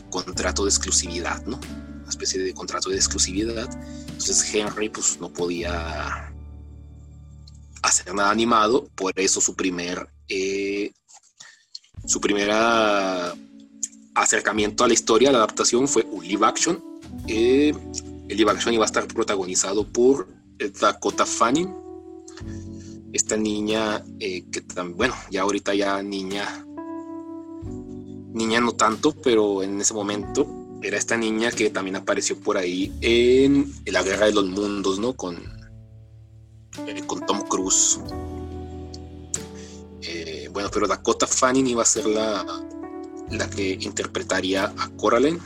contrato de exclusividad, ¿no? Una especie de contrato de exclusividad. Entonces Henry pues no podía hacer nada animado, por eso su primer eh, su primera acercamiento a la historia, la adaptación fue un live action. Eh, el live iba a estar protagonizado por Dakota Fanning, esta niña eh, que bueno, ya ahorita ya niña, niña no tanto, pero en ese momento era esta niña que también apareció por ahí en la Guerra de los Mundos, ¿no? Con eh, con Tom Cruise. Eh, bueno, pero Dakota Fanning iba a ser la, la que interpretaría a Coraline.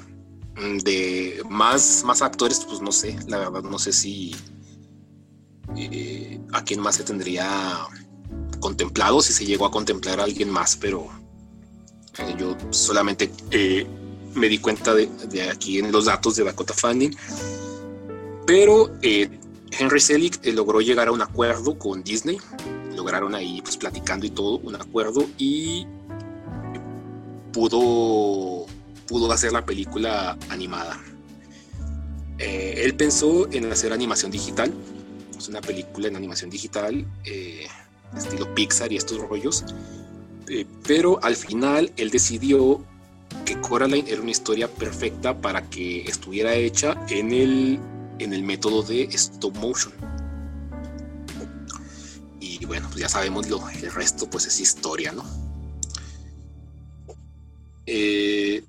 De más, más actores, pues no sé, la verdad no sé si eh, a quién más se tendría contemplado, si se llegó a contemplar a alguien más, pero yo solamente me di cuenta de, aquí en los datos de Dakota Fanning. Pero Henry Selick eh, logró llegar a un acuerdo con Disney, lograron ahí pues platicando y todo, un acuerdo y pudo, pudo hacer la película animada. Eh, él pensó en hacer animación digital, es una película en animación digital, eh, estilo Pixar y estos rollos, pero al final él decidió que Coraline era una historia perfecta para que estuviera hecha en el en el método de stop motion. Y bueno, pues ya sabemos lo, el resto pues es historia, ¿no? Eh,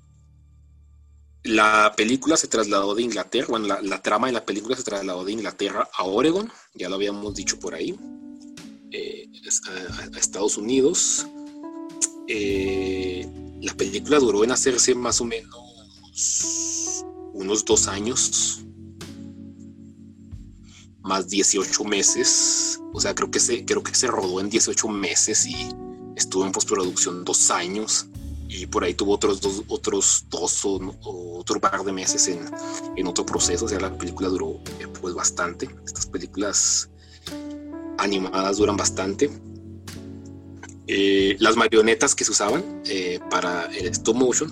la película se trasladó de Inglaterra, bueno, la, trama de la película se trasladó de Inglaterra a Oregon, ya lo habíamos dicho por ahí, eh, a, Estados Unidos. Eh, la película duró en hacerse más o menos unos dos años, más 18 meses. O sea, creo que se, creo que se rodó en 18 meses y estuvo en postproducción dos años y por ahí tuvo otros dos, otros dos o, otro par de meses en, en, otro proceso. O sea, la película duró eh, pues bastante. Estas películas animadas duran bastante. Eh, las marionetas que se usaban eh, para el stop motion,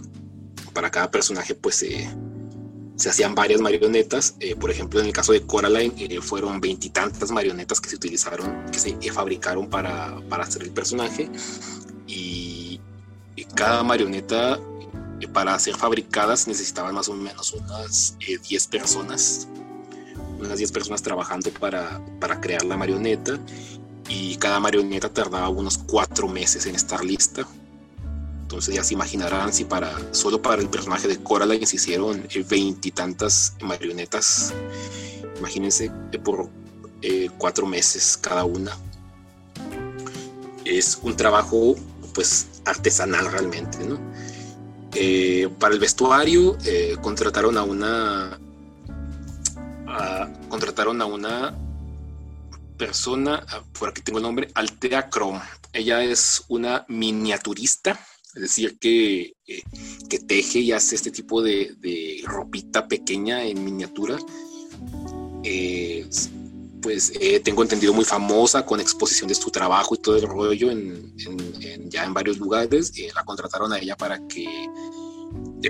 para cada personaje, pues se se hacían varias marionetas. Eh, por ejemplo, en el caso de Coraline, eh, fueron veintitantas marionetas que se utilizaron, que se fabricaron para, para, hacer el personaje. Y cada marioneta para ser fabricadas necesitaban más o menos unas 10 personas, unas 10 personas trabajando para, para crear la marioneta y cada marioneta tardaba unos 4 meses en estar lista. Entonces ya se imaginarán si para solo para el personaje de Coraline se hicieron veintitantas marionetas. Imagínense por eh, cuatro meses cada una. Es un trabajo pues artesanal realmente, ¿no? Eh, para el vestuario eh, contrataron a una contrataron a una persona, ah, por aquí tengo el nombre, Altea Chrome. Ella es una miniaturista es decir, que, eh, que teje y hace este tipo de, ropita pequeña en miniatura. Pues eh, tengo entendido muy famosa con exposición de su trabajo y todo el rollo en, ya en varios lugares. la contrataron a ella para que,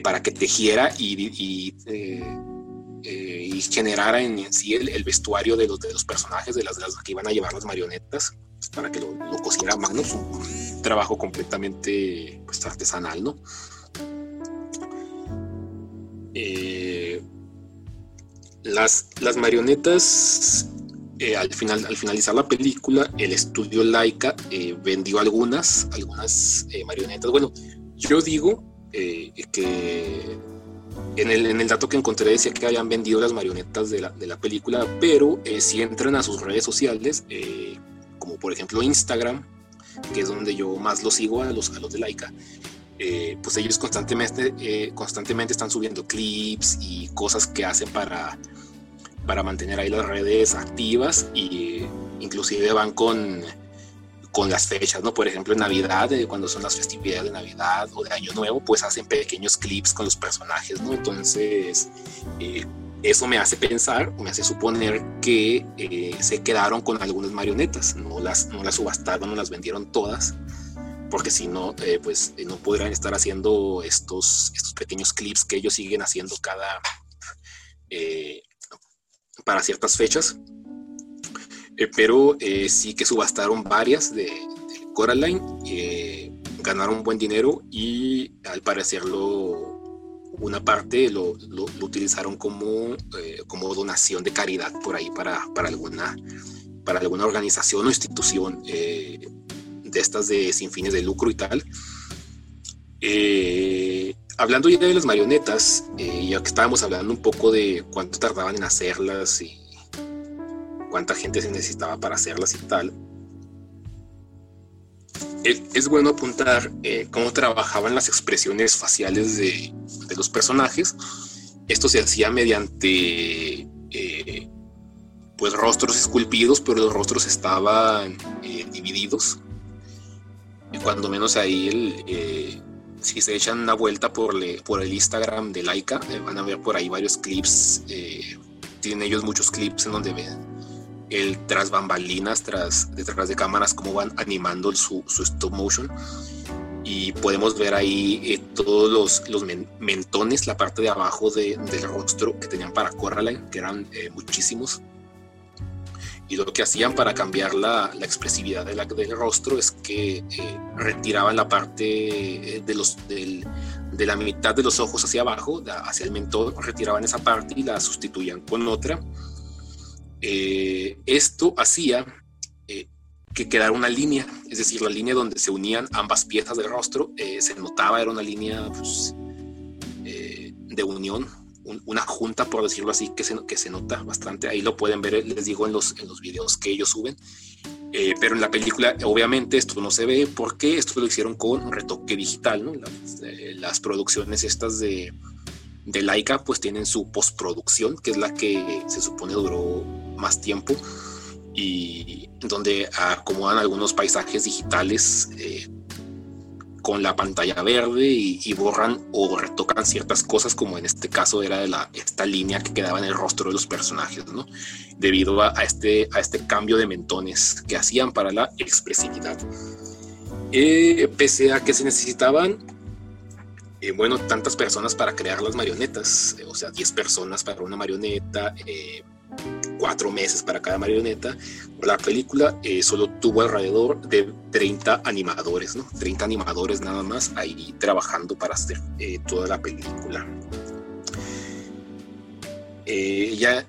para que tejiera y, generara en, sí el, vestuario de los, personajes, de las, que iban a llevar las marionetas para que lo, lo cosiera a mano, un trabajo completamente pues, artesanal, ¿no? Eh, las, las marionetas, eh, al, final, al finalizar la película, el estudio Laika eh, vendió algunas, algunas marionetas. Bueno, yo digo que en el, en el, dato que encontré decía que habían vendido las marionetas de la, de la película, pero si entran a sus redes sociales, como por ejemplo Instagram, que es donde yo más lo sigo a los, a los de Laika, eh, pues ellos constantemente, eh, constantemente están subiendo clips y cosas que hacen para, para mantener ahí las redes activas y inclusive van con, con las fechas, ¿no? Por ejemplo, en Navidad, eh, cuando son las festividades de Navidad o de Año Nuevo, pues hacen pequeños clips con los personajes, ¿no? Entonces, eso me hace pensar, me hace suponer que eh, se quedaron con algunas marionetas, no las, no las subastaron, no las vendieron todas, porque si no, eh, pues eh, no podrán estar haciendo estos, estos pequeños clips que ellos siguen haciendo cada, para ciertas fechas. pero sí que subastaron varias de, de Coraline, ganaron buen dinero y al parecer lo una parte lo, lo, utilizaron como, eh, como donación de caridad por ahí para, para, alguna, para alguna organización o institución eh, de estas de sin fines de lucro y tal. Eh, hablando ya de las marionetas, ya que estábamos hablando un poco de cuánto tardaban en hacerlas y cuánta gente se necesitaba para hacerlas y tal, es bueno apuntar eh, cómo trabajaban las expresiones faciales de, los personajes. Esto se hacía mediante eh, pues rostros esculpidos, pero los rostros estaban eh, divididos. Cuando menos ahí, si se echan una vuelta por, el Instagram de Laika, van a ver por ahí varios clips. tienen ellos muchos clips en donde ven el tras bambalinas, tras, detrás de cámaras, cómo van animando su, stop motion. Y podemos ver ahí eh, todos los, los mentones, la parte de abajo del rostro que tenían para Coraline, que eran eh, muchísimos. Y lo que hacían para cambiar la, la expresividad de la, del rostro es que eh, retiraban la parte de, los, del, de la mitad de los ojos hacia abajo, hacia el mentón, retiraban esa parte y la sustituían con otra. Eh, esto hacía eh, que quedara una línea, es decir, la línea donde se unían ambas piezas del rostro, eh, se notaba, era una línea pues, de unión, una junta, por decirlo así, que se, que se nota bastante. Ahí lo pueden ver, les digo, en los, en los videos que ellos suben. pero en la película, obviamente, esto no se ve porque esto lo hicieron con retoque digital, ¿no? Las, las producciones estas de, de Laika pues tienen su postproducción, que es la que se supone duró más tiempo y donde acomodan algunos paisajes digitales eh, con la pantalla verde y, borran o retocan ciertas cosas como en este caso era de la, esta línea que quedaba en el rostro de los personajes, ¿no? Debido a, este, a este cambio de mentones que hacían para la expresividad. Eh, pese a que se necesitaban eh, bueno, tantas personas para crear las marionetas, eh, o sea, 10 personas para una marioneta, eh, cuatro meses para cada marioneta. La película eh, solo tuvo alrededor de 30 animadores, ¿no? 30 animadores nada más ahí trabajando para hacer eh, toda la película. Eh, ya,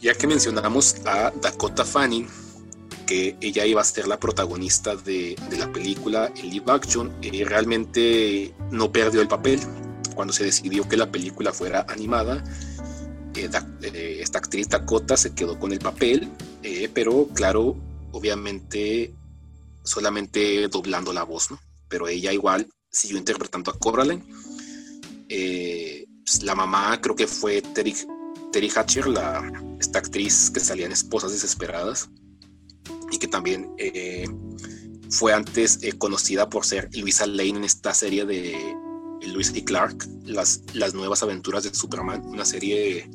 ya que mencionamos a Dakota Fanning, que ella iba a ser la protagonista de, de la película en live action, realmente no perdió el papel cuando se decidió que la película fuera animada eh, eh, esta actriz Dakota se quedó con el papel, eh, pero claro, obviamente solamente doblando la voz, ¿no? Pero ella igual siguió interpretando a Coraline. Pues, la mamá creo que fue Terry, Terry Hatcher, la, esta actriz que salía en Esposas Desesperadas y que también fue antes conocida por ser Luisa Lane en esta serie de Luis y Clark, las, las nuevas aventuras de Superman, una serie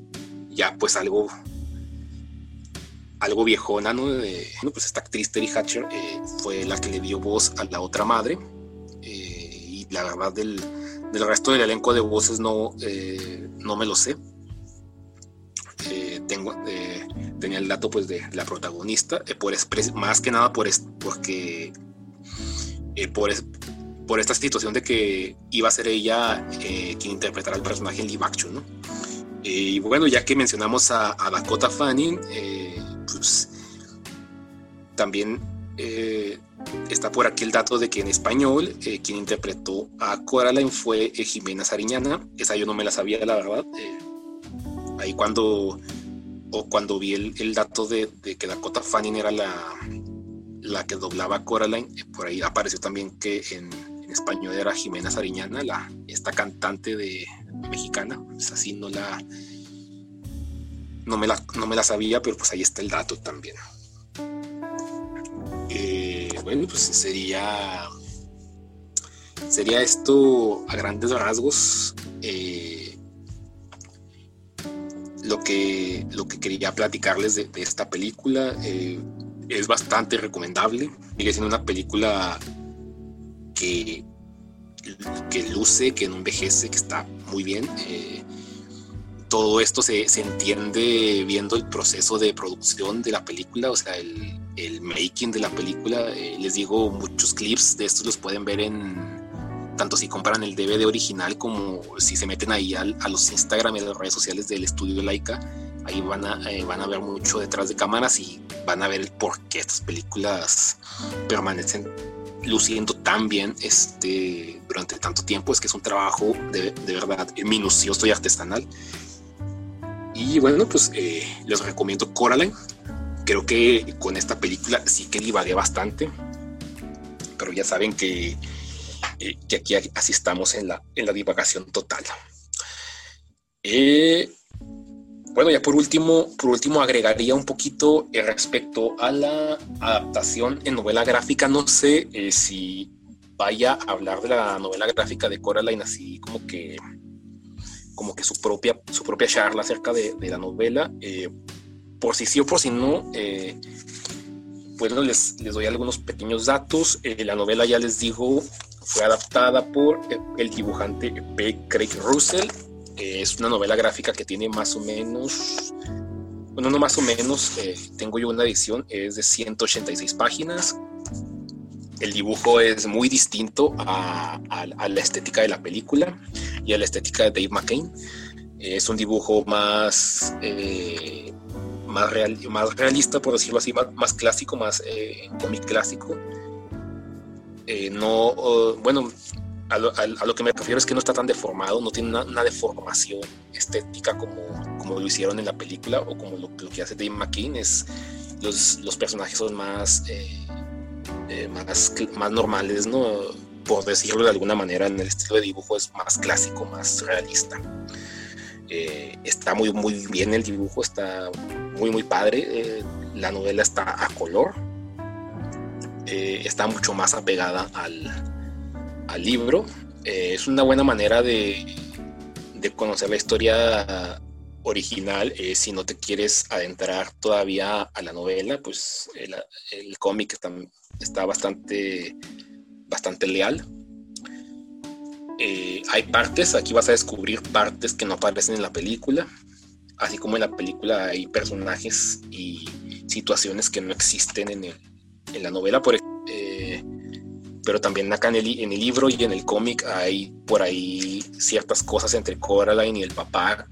ya pues algo algo viejona, ¿no? pues esta actriz Terry Hatcher eh, fue la que le dio voz a la otra madre eh, y la verdad del, del, resto del elenco de voces no, eh, no me lo sé. tengo, tenía el dato pues de la protagonista, por más que nada por porque por, por esta situación de que iba a ser ella quien interpretara el personaje en live action, ¿no? y bueno, ya que mencionamos a, Dakota Fanning, eh, pues también eh, está por aquí el dato de que en español eh, quien interpretó a Coraline fue Jimena Sariñana. Esa yo no me la sabía, la verdad. ahí cuando, o cuando vi el, dato de, que Dakota Fanning era la, la que doblaba a Coraline, por ahí apareció también que en español era Jimena Sariñana, la, esta cantante de, mexicana, es así no la, no me la, no me la sabía, pero pues ahí está el dato también. Eh, bueno, pues sería, sería esto a grandes rasgos eh, lo, que, lo que quería platicarles de, esta película. Eh, es bastante recomendable, sigue siendo una película que, que luce, que no envejece, que está muy bien. Eh, todo esto se, se, entiende viendo el proceso de producción de la película, o sea, el, el making de la película. Eh, les digo, muchos clips de estos los pueden ver en tanto si compran el DVD original como si se meten ahí a, a los Instagram y a las redes sociales del estudio Laika. Ahí van a, eh, van a ver mucho detrás de cámaras y van a ver el por qué estas películas permanecen luciendo tan bien este, durante tanto tiempo, es que es un trabajo de, de verdad minucioso y artesanal. Y bueno, pues eh, les recomiendo Coraline. Creo que con esta película sí que divagué bastante, pero ya saben que, eh, que aquí así estamos en la, en la divagación total. Eh, bueno, ya por último, por último agregaría un poquito eh, respecto a la adaptación en novela gráfica. No sé eh, si vaya a hablar de la novela gráfica de Coraline así como que como que su propia su propia charla acerca de, la novela. Eh, por si sí o por si no, bueno, les, les doy algunos pequeños datos. la novela, ya les digo, fue adaptada por el dibujante P. Craig Russell es una novela gráfica que tiene más o menos, bueno, no más o menos, eh, tengo yo una edición, es de 186 páginas. El dibujo es muy distinto a, la estética de la película y a la estética de Dave McCain. Es un dibujo más, eh, más, real, más realista, por decirlo así, más, clásico, más eh, cómic clásico. no, bueno, a lo, que me refiero es que no está tan deformado, no tiene una, deformación estética como, lo hicieron en la película o como lo, que hace Dave McKean. Es, los, personajes son más, eh, eh, más normales, ¿no? por decirlo de alguna manera, en el estilo de dibujo es más clásico, más realista. Eh, está muy, muy bien el dibujo, está muy, muy padre. la novela está a color, está mucho más apegada al, al libro. Eh, es una buena manera de, conocer la historia original. Eh, si no te quieres adentrar todavía a la novela, pues el, cómic está, está, bastante, bastante leal. Eh, hay partes, aquí vas a descubrir partes que no aparecen en la película. así como en la película hay personajes y situaciones que no existen en, en la novela, por eh, pero también acá en el, en el libro y en el cómic hay por ahí ciertas cosas entre Coraline y el papá,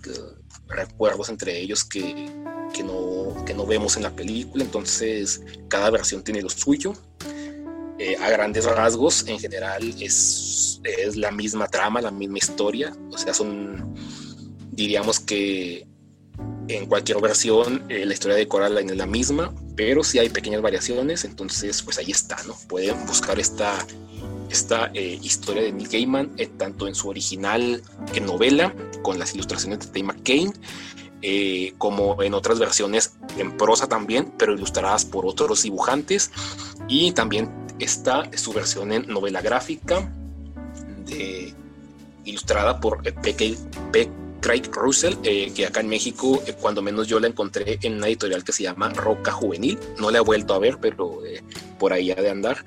recuerdos entre ellos que, que, no, que no vemos en la película, entonces cada versión tiene lo suyo. Eh, a grandes rasgos, en general, es, es la misma trama, la misma historia, o sea, son, diríamos que en cualquier versión eh, la historia de Coraline es la misma, pero si hay pequeñas variaciones, entonces pues ahí está, ¿no? Pueden buscar esta, esta eh, historia de Neil Gaiman, eh, tanto en su original en novela, con las ilustraciones de Dave McCain, como en otras versiones en prosa también, pero ilustradas por otros dibujantes, y también está su versión en novela gráfica, de, ilustrada por P.K. Craig Russell, eh, que acá en México, eh, cuando menos yo la encontré en una editorial que se llama Roca Juvenil. No la he vuelto a ver, pero eh, por ahí ha de andar.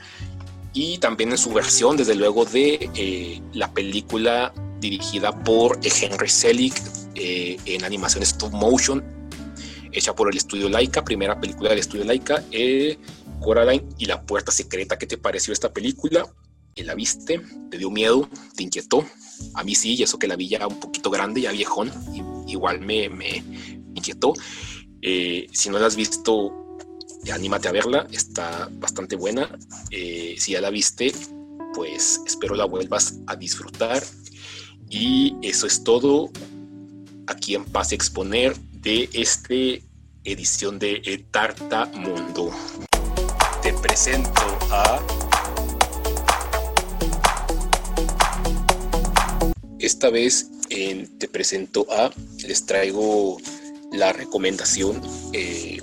Y también en su versión, desde luego, de la película dirigida por Henry Selick en animación stop motion, hecha por el estudio Laika, primera película del estudio Laika. Coraline y la puerta secreta. ¿Qué te pareció esta película? ¿La viste? ¿Te dio miedo? ¿Te inquietó? A mí sí, y eso que la vi ya un poquito grande, ya viejón, igual me, me inquietó. Eh, si no la has visto, anímate a verla, está bastante buena. Eh, si ya la viste, pues espero la vuelvas a disfrutar. Y eso es todo aquí en Paz Exponer de esta edición de Tarta Mundo. Te presento a Esta vez Te Presento A les traigo la recomendación eh,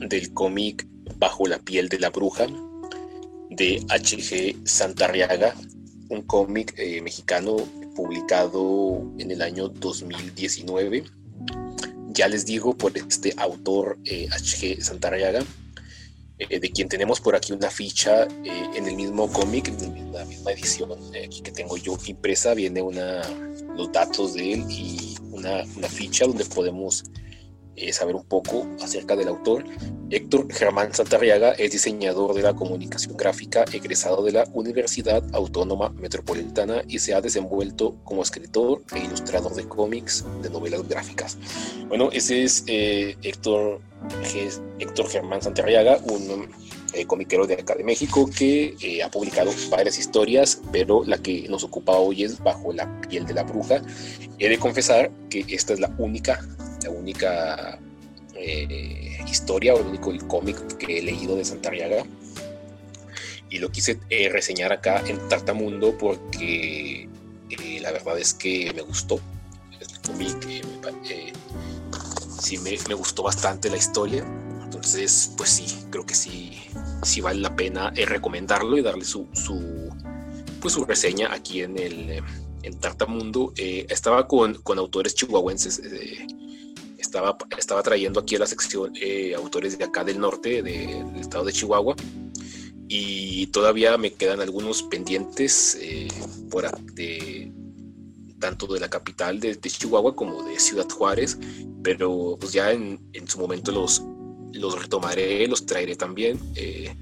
del cómic Bajo la piel de la bruja de H.G. Santarriaga, un cómic eh, mexicano publicado en el año 2019. Ya les digo por este autor H.G. Eh, de quien tenemos por aquí una ficha en el mismo cómic, en la misma edición que tengo yo impresa, viene una, los datos de él y una, ficha donde podemos eh, saber un poco acerca del autor. Héctor Germán Santarriaga es diseñador de la comunicación gráfica, egresado de la Universidad Autónoma Metropolitana y se ha desenvuelto como escritor e ilustrador de cómics, de novelas gráficas. Bueno, ese es eh, Héctor, Héctor Germán Santarriaga, un eh, comiquero de acá de México que eh, ha publicado varias historias, pero la que nos ocupa hoy es Bajo la piel de la bruja. He de confesar que esta es la única, la única eh, historia o el único cómic que he leído de Santariaga. Y lo quise reseñar acá en Tartamundo porque la verdad es que me gustó. El cómic sí me, me gustó bastante la historia. Entonces, pues sí, creo que sí si vale la pena eh, recomendarlo y darle su, su, pues su reseña aquí en el eh, en Tartamundo. Eh, estaba con, con, autores chihuahuenses, estaba, estaba trayendo aquí a la sección autores de acá del norte, del estado de Chihuahua, y todavía me quedan algunos pendientes por de, tanto de la capital de, Chihuahua como de Ciudad Juárez, pero pues ya en, en su momento los, los retomaré, los traeré también. Eh,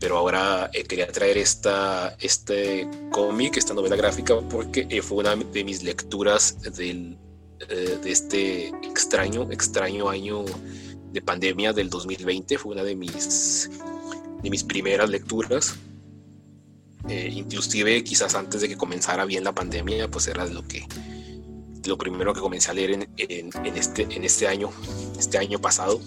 pero ahora eh, quería traer esta, este cómic, esta novela gráfica, porque eh, fue una de mis lecturas del, de este extraño, extraño año de pandemia del 2020. Fue una de mis, de mis primeras lecturas. inclusive quizás antes de que comenzara bien la pandemia, pues era lo que lo primero que comencé a leer en, en, en este, en este año, este año pasado.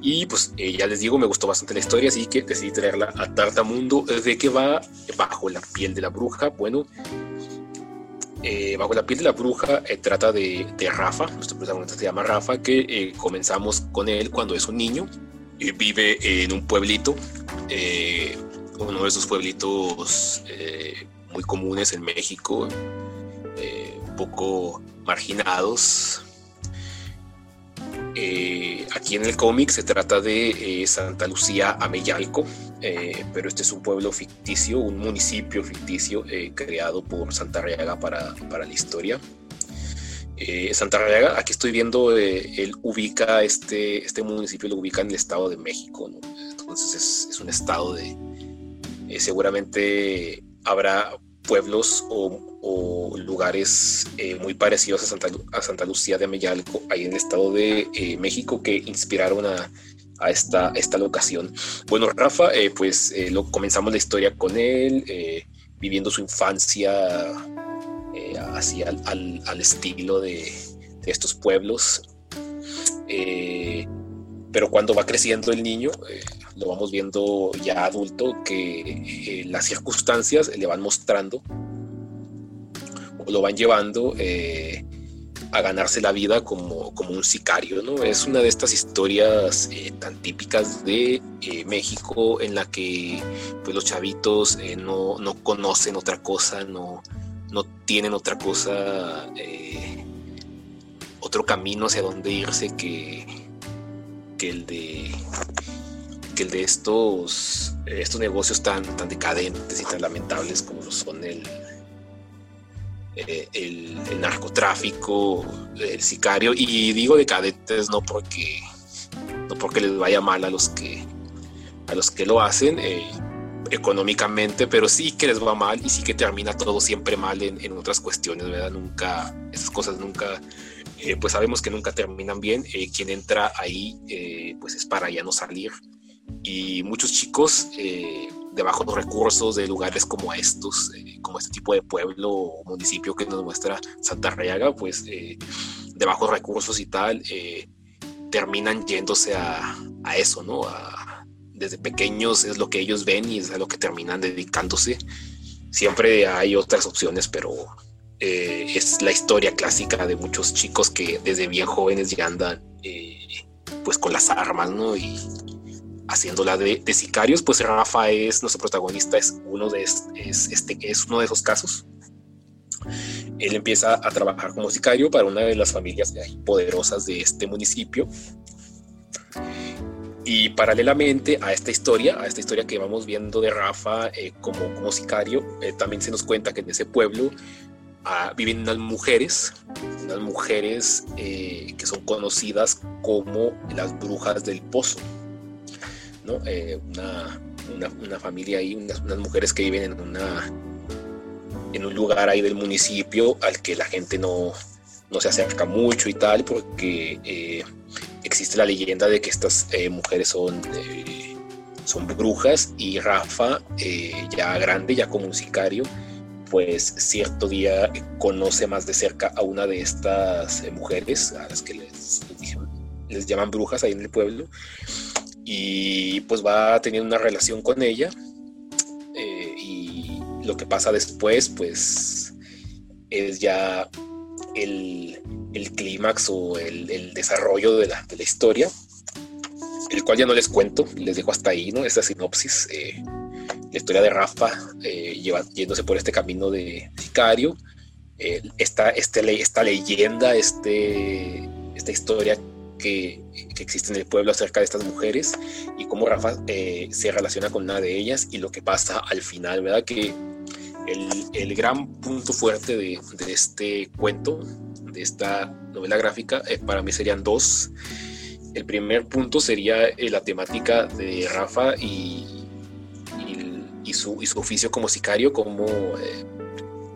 Y pues eh, ya les digo, me gustó bastante la historia, así que decidí traerla a Tartamundo. ¿De qué va? Bajo la piel de la bruja. Bueno, eh, Bajo la piel de la bruja eh, trata de, de, Rafa, nuestro protagonista se llama Rafa, que comenzamos con él cuando es un niño. y vive en un pueblito, uno de esos pueblitos muy comunes en México, un poco marginados, eh, aquí en el cómic se trata de eh, Santa Lucía Ameyalco, eh, pero este es un pueblo ficticio, un municipio ficticio creado por Santa Reaga para, para la historia. Eh, Santarraga, aquí estoy viendo, él ubica este, este municipio, lo ubica en el Estado de México, entonces es, un estado de, seguramente habrá pueblos o, lugares muy parecidos a Santa, a Santa, Lucía de Ameyalco, ahí en el Estado de México, que inspiraron a, a esta, esta locación. Bueno, Rafa, pues lo, comenzamos la historia con él, viviendo su infancia así al, estilo de, estos pueblos. Eh, pero cuando va creciendo el niño, eh, lo vamos viendo ya adulto, que eh, las circunstancias le van mostrando o lo van llevando a ganarse la vida como, como, un sicario, ¿no? Es una de estas historias tan típicas de México en la que pues, los chavitos no, no, conocen otra cosa, no, no tienen otra cosa, eh, otro camino hacia donde irse que, que el de que el de estos, estos negocios tan, tan decadentes y tan lamentables como son el, eh, el, narcotráfico, el sicario, y digo decadentes no porque no porque les vaya mal a los que a los que lo hacen, eh, económicamente, pero sí que les va mal y sí que termina todo siempre mal en, otras cuestiones, ¿verdad? Nunca, esas cosas nunca, eh, pues sabemos que nunca terminan bien. Eh, quien entra ahí, eh, pues es para ya no salir. Y muchos chicos de bajos recursos, de lugares como estos, como este tipo de pueblo o municipio que nos muestra Santa Reaga, pues de bajos recursos y tal, terminan yéndose a, a eso, ¿no? A, desde pequeños es lo que ellos ven y es a lo que terminan dedicándose. Siempre hay otras opciones, pero eh, es la historia clásica de muchos chicos que desde bien jóvenes ya andan eh, pues con las armas, ¿no? Y haciéndola de, sicarios, pues Rafa es nuestro protagonista, es uno de, es, este, es uno de esos casos. Él empieza a trabajar como sicario para una de las familias poderosas de este municipio y paralelamente a esta historia, a esta historia que vamos viendo de Rafa eh, como, como sicario, eh, también se nos cuenta que en ese pueblo ah, viven unas mujeres, unas mujeres eh, que son conocidas como las brujas del pozo. ¿No? Una, una, familia ahí, unas, mujeres que viven en, una, en un lugar ahí del municipio al que la gente no, no se acerca mucho y tal, porque existe la leyenda de que estas eh, mujeres son, eh, son brujas y Rafa, eh, ya grande, ya como un sicario, pues cierto día conoce más de cerca a una de estas mujeres, a las que les, les, llaman brujas ahí en el pueblo, y pues va teniendo una relación con ella. y lo que pasa después, pues es ya el, el clímax o el, desarrollo de la, de la, historia, el cual ya no les cuento, les dejo hasta ahí, ¿no? Esa sinopsis, eh, la historia de Rafa eh, lleva, yéndose por este camino de sicario, eh, esta, este, esta leyenda, este, esta historia que, que, existe en el pueblo acerca de estas mujeres y cómo Rafa se relaciona con una de ellas y lo que pasa al final, ¿verdad? Que el, el gran punto fuerte de, de, este cuento esta novela gráfica, eh, para mí serían dos. El primer punto sería eh, la temática de Rafa y, y, su, y, su, oficio como sicario, como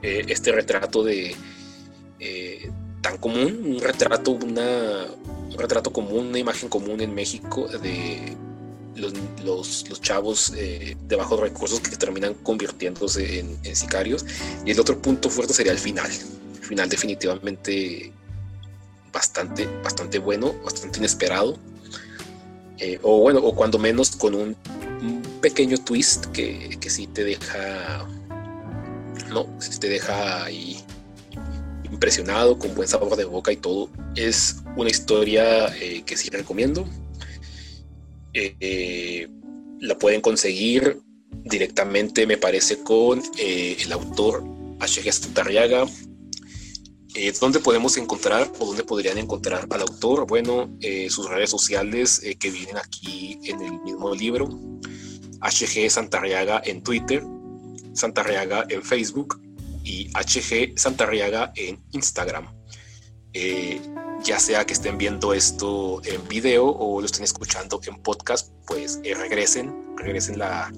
eh, este retrato de tan común, un retrato, una, un retrato común, una imagen común en México de los, chavos de bajos recursos que terminan convirtiéndose en, sicarios. Y el otro punto fuerte sería el final final definitivamente bastante, bastante bueno, bastante inesperado. Eh, o bueno, o cuando menos con un, pequeño twist que, que sí te deja, no, te deja ahí impresionado, con buen sabor de boca y todo. Es una historia eh, que sí recomiendo. Eh, la pueden conseguir directamente, me parece, con el autor H.G. Starriaga eh, ¿Dónde podemos encontrar o dónde podrían encontrar al autor? Bueno, eh, sus redes sociales eh, que vienen aquí en el mismo libro. HG Santarriaga en Twitter, Santarriaga en Facebook y HG Santarriaga en Instagram. Eh, ya sea que estén viendo esto en video o lo estén escuchando en podcast, pues eh, regresen, regresen la,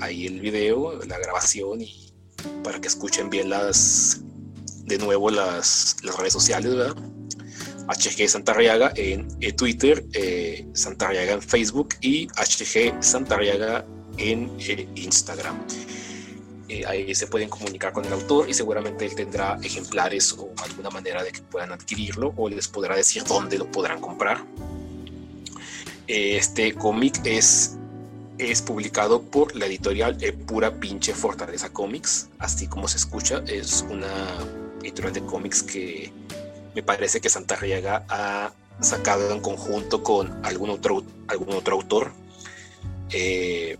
ahí el video, la grabación y para que escuchen bien las de nuevo las, redes sociales, ¿verdad? HG Santarriaga en Twitter, eh, Santarriaga en Facebook y HG Santarriaga en eh, Instagram. Eh, ahí se pueden comunicar con el autor y seguramente él tendrá ejemplares o alguna manera de que puedan adquirirlo o les podrá decir dónde lo podrán comprar. este cómic es, es publicado por la editorial Pura Pinche Fortaleza Comics, así como se escucha, es una editorial de cómics que me parece que Santa Riega ha sacado en conjunto con algún otro, algún otro autor, eh,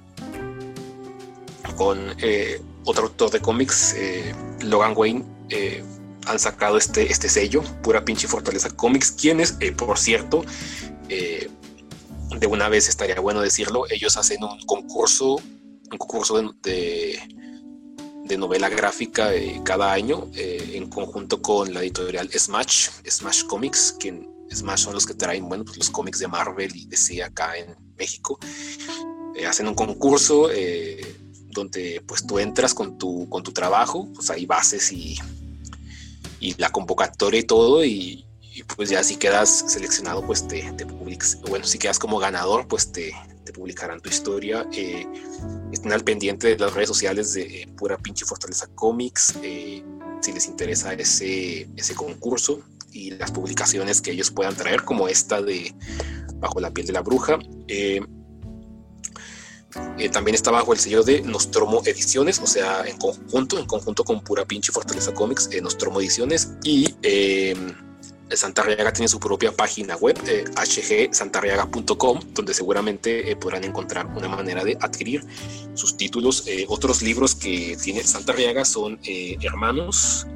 con eh, otro autor de cómics, eh, Logan Wayne, han sacado este, este sello, Pura Pinche Fortaleza Comics, quienes, por cierto, de una vez estaría bueno decirlo, ellos hacen un concurso, un concurso de de novela gráfica cada año eh, en conjunto con la editorial Smash, Smash Comics, quien Smash son los que traen bueno, pues, los cómics de Marvel y DC acá en México. Eh, hacen un concurso eh, donde pues tú entras con tu, con tu trabajo, pues hay bases y, y la convocatoria y todo y, pues ya si quedas seleccionado pues te, te bueno, si quedas como ganador pues te, publicarán tu historia. Eh, estén al pendiente de las redes sociales de eh, Pura Pinche Fortaleza Comics, eh, si les interesa ese, ese concurso y las publicaciones que ellos puedan traer, como esta de Bajo la piel de la bruja. También está bajo el sello de Nostromo Ediciones, o sea, en conjunto, en conjunto con Pura Pinche Fortaleza Comics, Nostromo Ediciones y Santarriaga tiene su propia página web, eh, donde seguramente eh, podrán encontrar una manera de adquirir sus títulos. Eh, otros libros que tiene Santarriaga son Hermanos,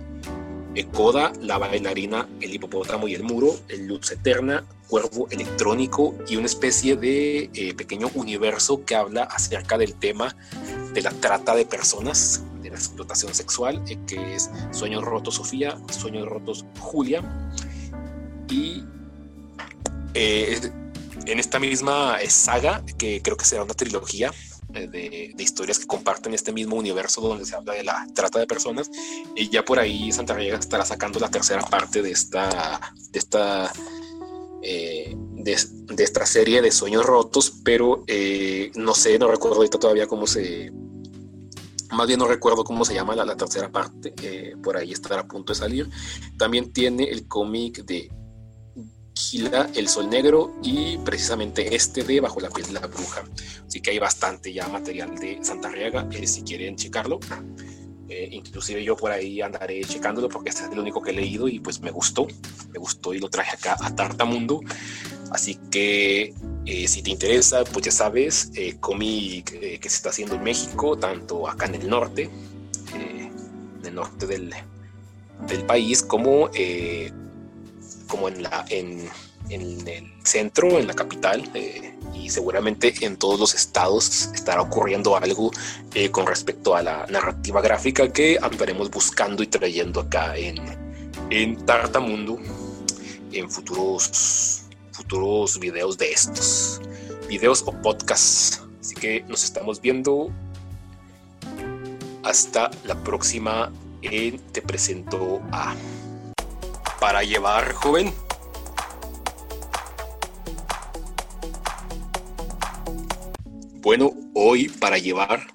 Coda, La bailarina, El hipopótamo y el muro, El luz eterna, Cuervo electrónico y una especie de pequeño universo que habla acerca del tema de la trata de personas, de la explotación sexual, que es Sueños Rotos Sofía, Sueños Rotos Julia. Y eh, en esta misma saga, que creo que será una trilogía eh, de, historias que comparten este mismo universo donde se habla de la trata de personas, y ya por ahí Santa Riega estará sacando la tercera parte de esta, de esta eh, de, esta serie de sueños rotos, pero no sé, no recuerdo ahorita todavía cómo se... Más bien no recuerdo cómo se llama la, tercera parte, por ahí estará a punto de salir. También tiene el cómic de Gila, El Sol Negro y precisamente este de Bajo la piel de la bruja. Así que hay bastante ya material de Santa Riaga, eh, si quieren checarlo. Eh, inclusive yo por ahí andaré checándolo porque este es el único que he leído y pues me gustó, me gustó y lo traje acá a Tartamundo. Así que eh, si te interesa, pues ya sabes, cómic que se está haciendo en México, tanto acá en el norte, en el norte del, del país, como como en, la, en, en el centro, en la capital, eh, y seguramente en todos los estados estará ocurriendo algo eh, con respecto a la narrativa gráfica que andaremos buscando y trayendo acá en, en Tartamundo en futuros, futuros videos de estos, videos o podcasts. Así que nos estamos viendo. Hasta la próxima en Te presento a para llevar, joven? Bueno, hoy para llevar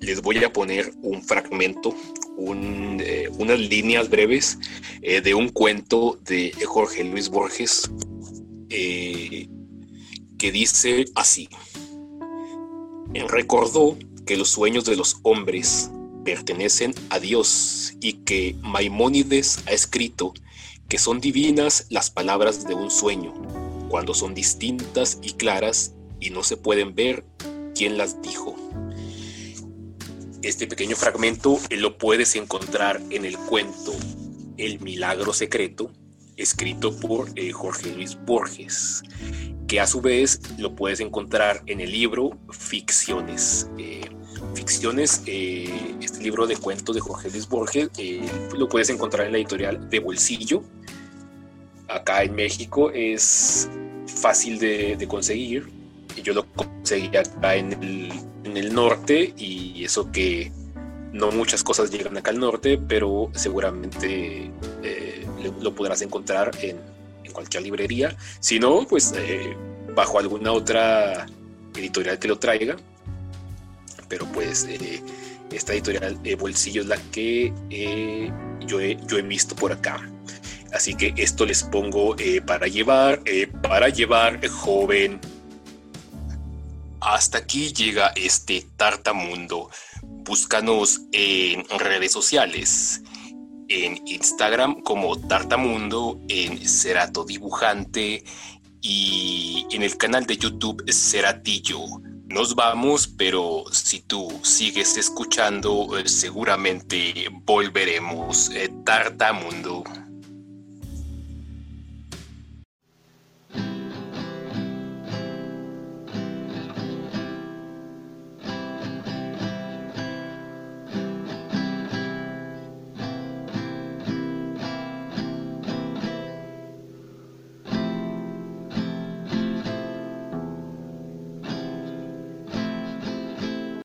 les voy a poner un fragmento, eh, unas líneas breves eh, de un cuento de Jorge Luis Borges eh, que dice así. Recordó que los sueños de los hombres pertenecen a Dios y que Maimónides ha escrito que son divinas las palabras de un sueño, cuando son distintas y claras y no se pueden ver quién las dijo. Este pequeño fragmento lo puedes encontrar en el cuento El Milagro Secreto, escrito por eh, Jorge Luis Borges, que a su vez lo puedes encontrar en el libro Ficciones. Eh, Ficciones, eh, este libro de cuentos de Jorge Luis Borges, lo puedes encontrar en la editorial de Bolsillo acá en México es fácil de, conseguir. Yo lo conseguí acá en el, en el norte y eso que no muchas cosas llegan acá al norte, pero seguramente eh, lo podrás encontrar en, en, cualquier librería. Si no, pues eh, bajo alguna otra editorial que lo traiga. Pero pues eh, esta editorial Bolsillo es la que yo, he, yo he visto por acá. Así que esto les pongo para llevar, para llevar, joven. Hasta aquí llega este tartamundo. Búscanos en redes sociales, en Instagram como Tartamundo, en Cerato Dibujante y en el canal de YouTube Ceratillo. Nos vamos, pero si tú sigues escuchando, eh, seguramente volveremos. Eh, Tartamundo.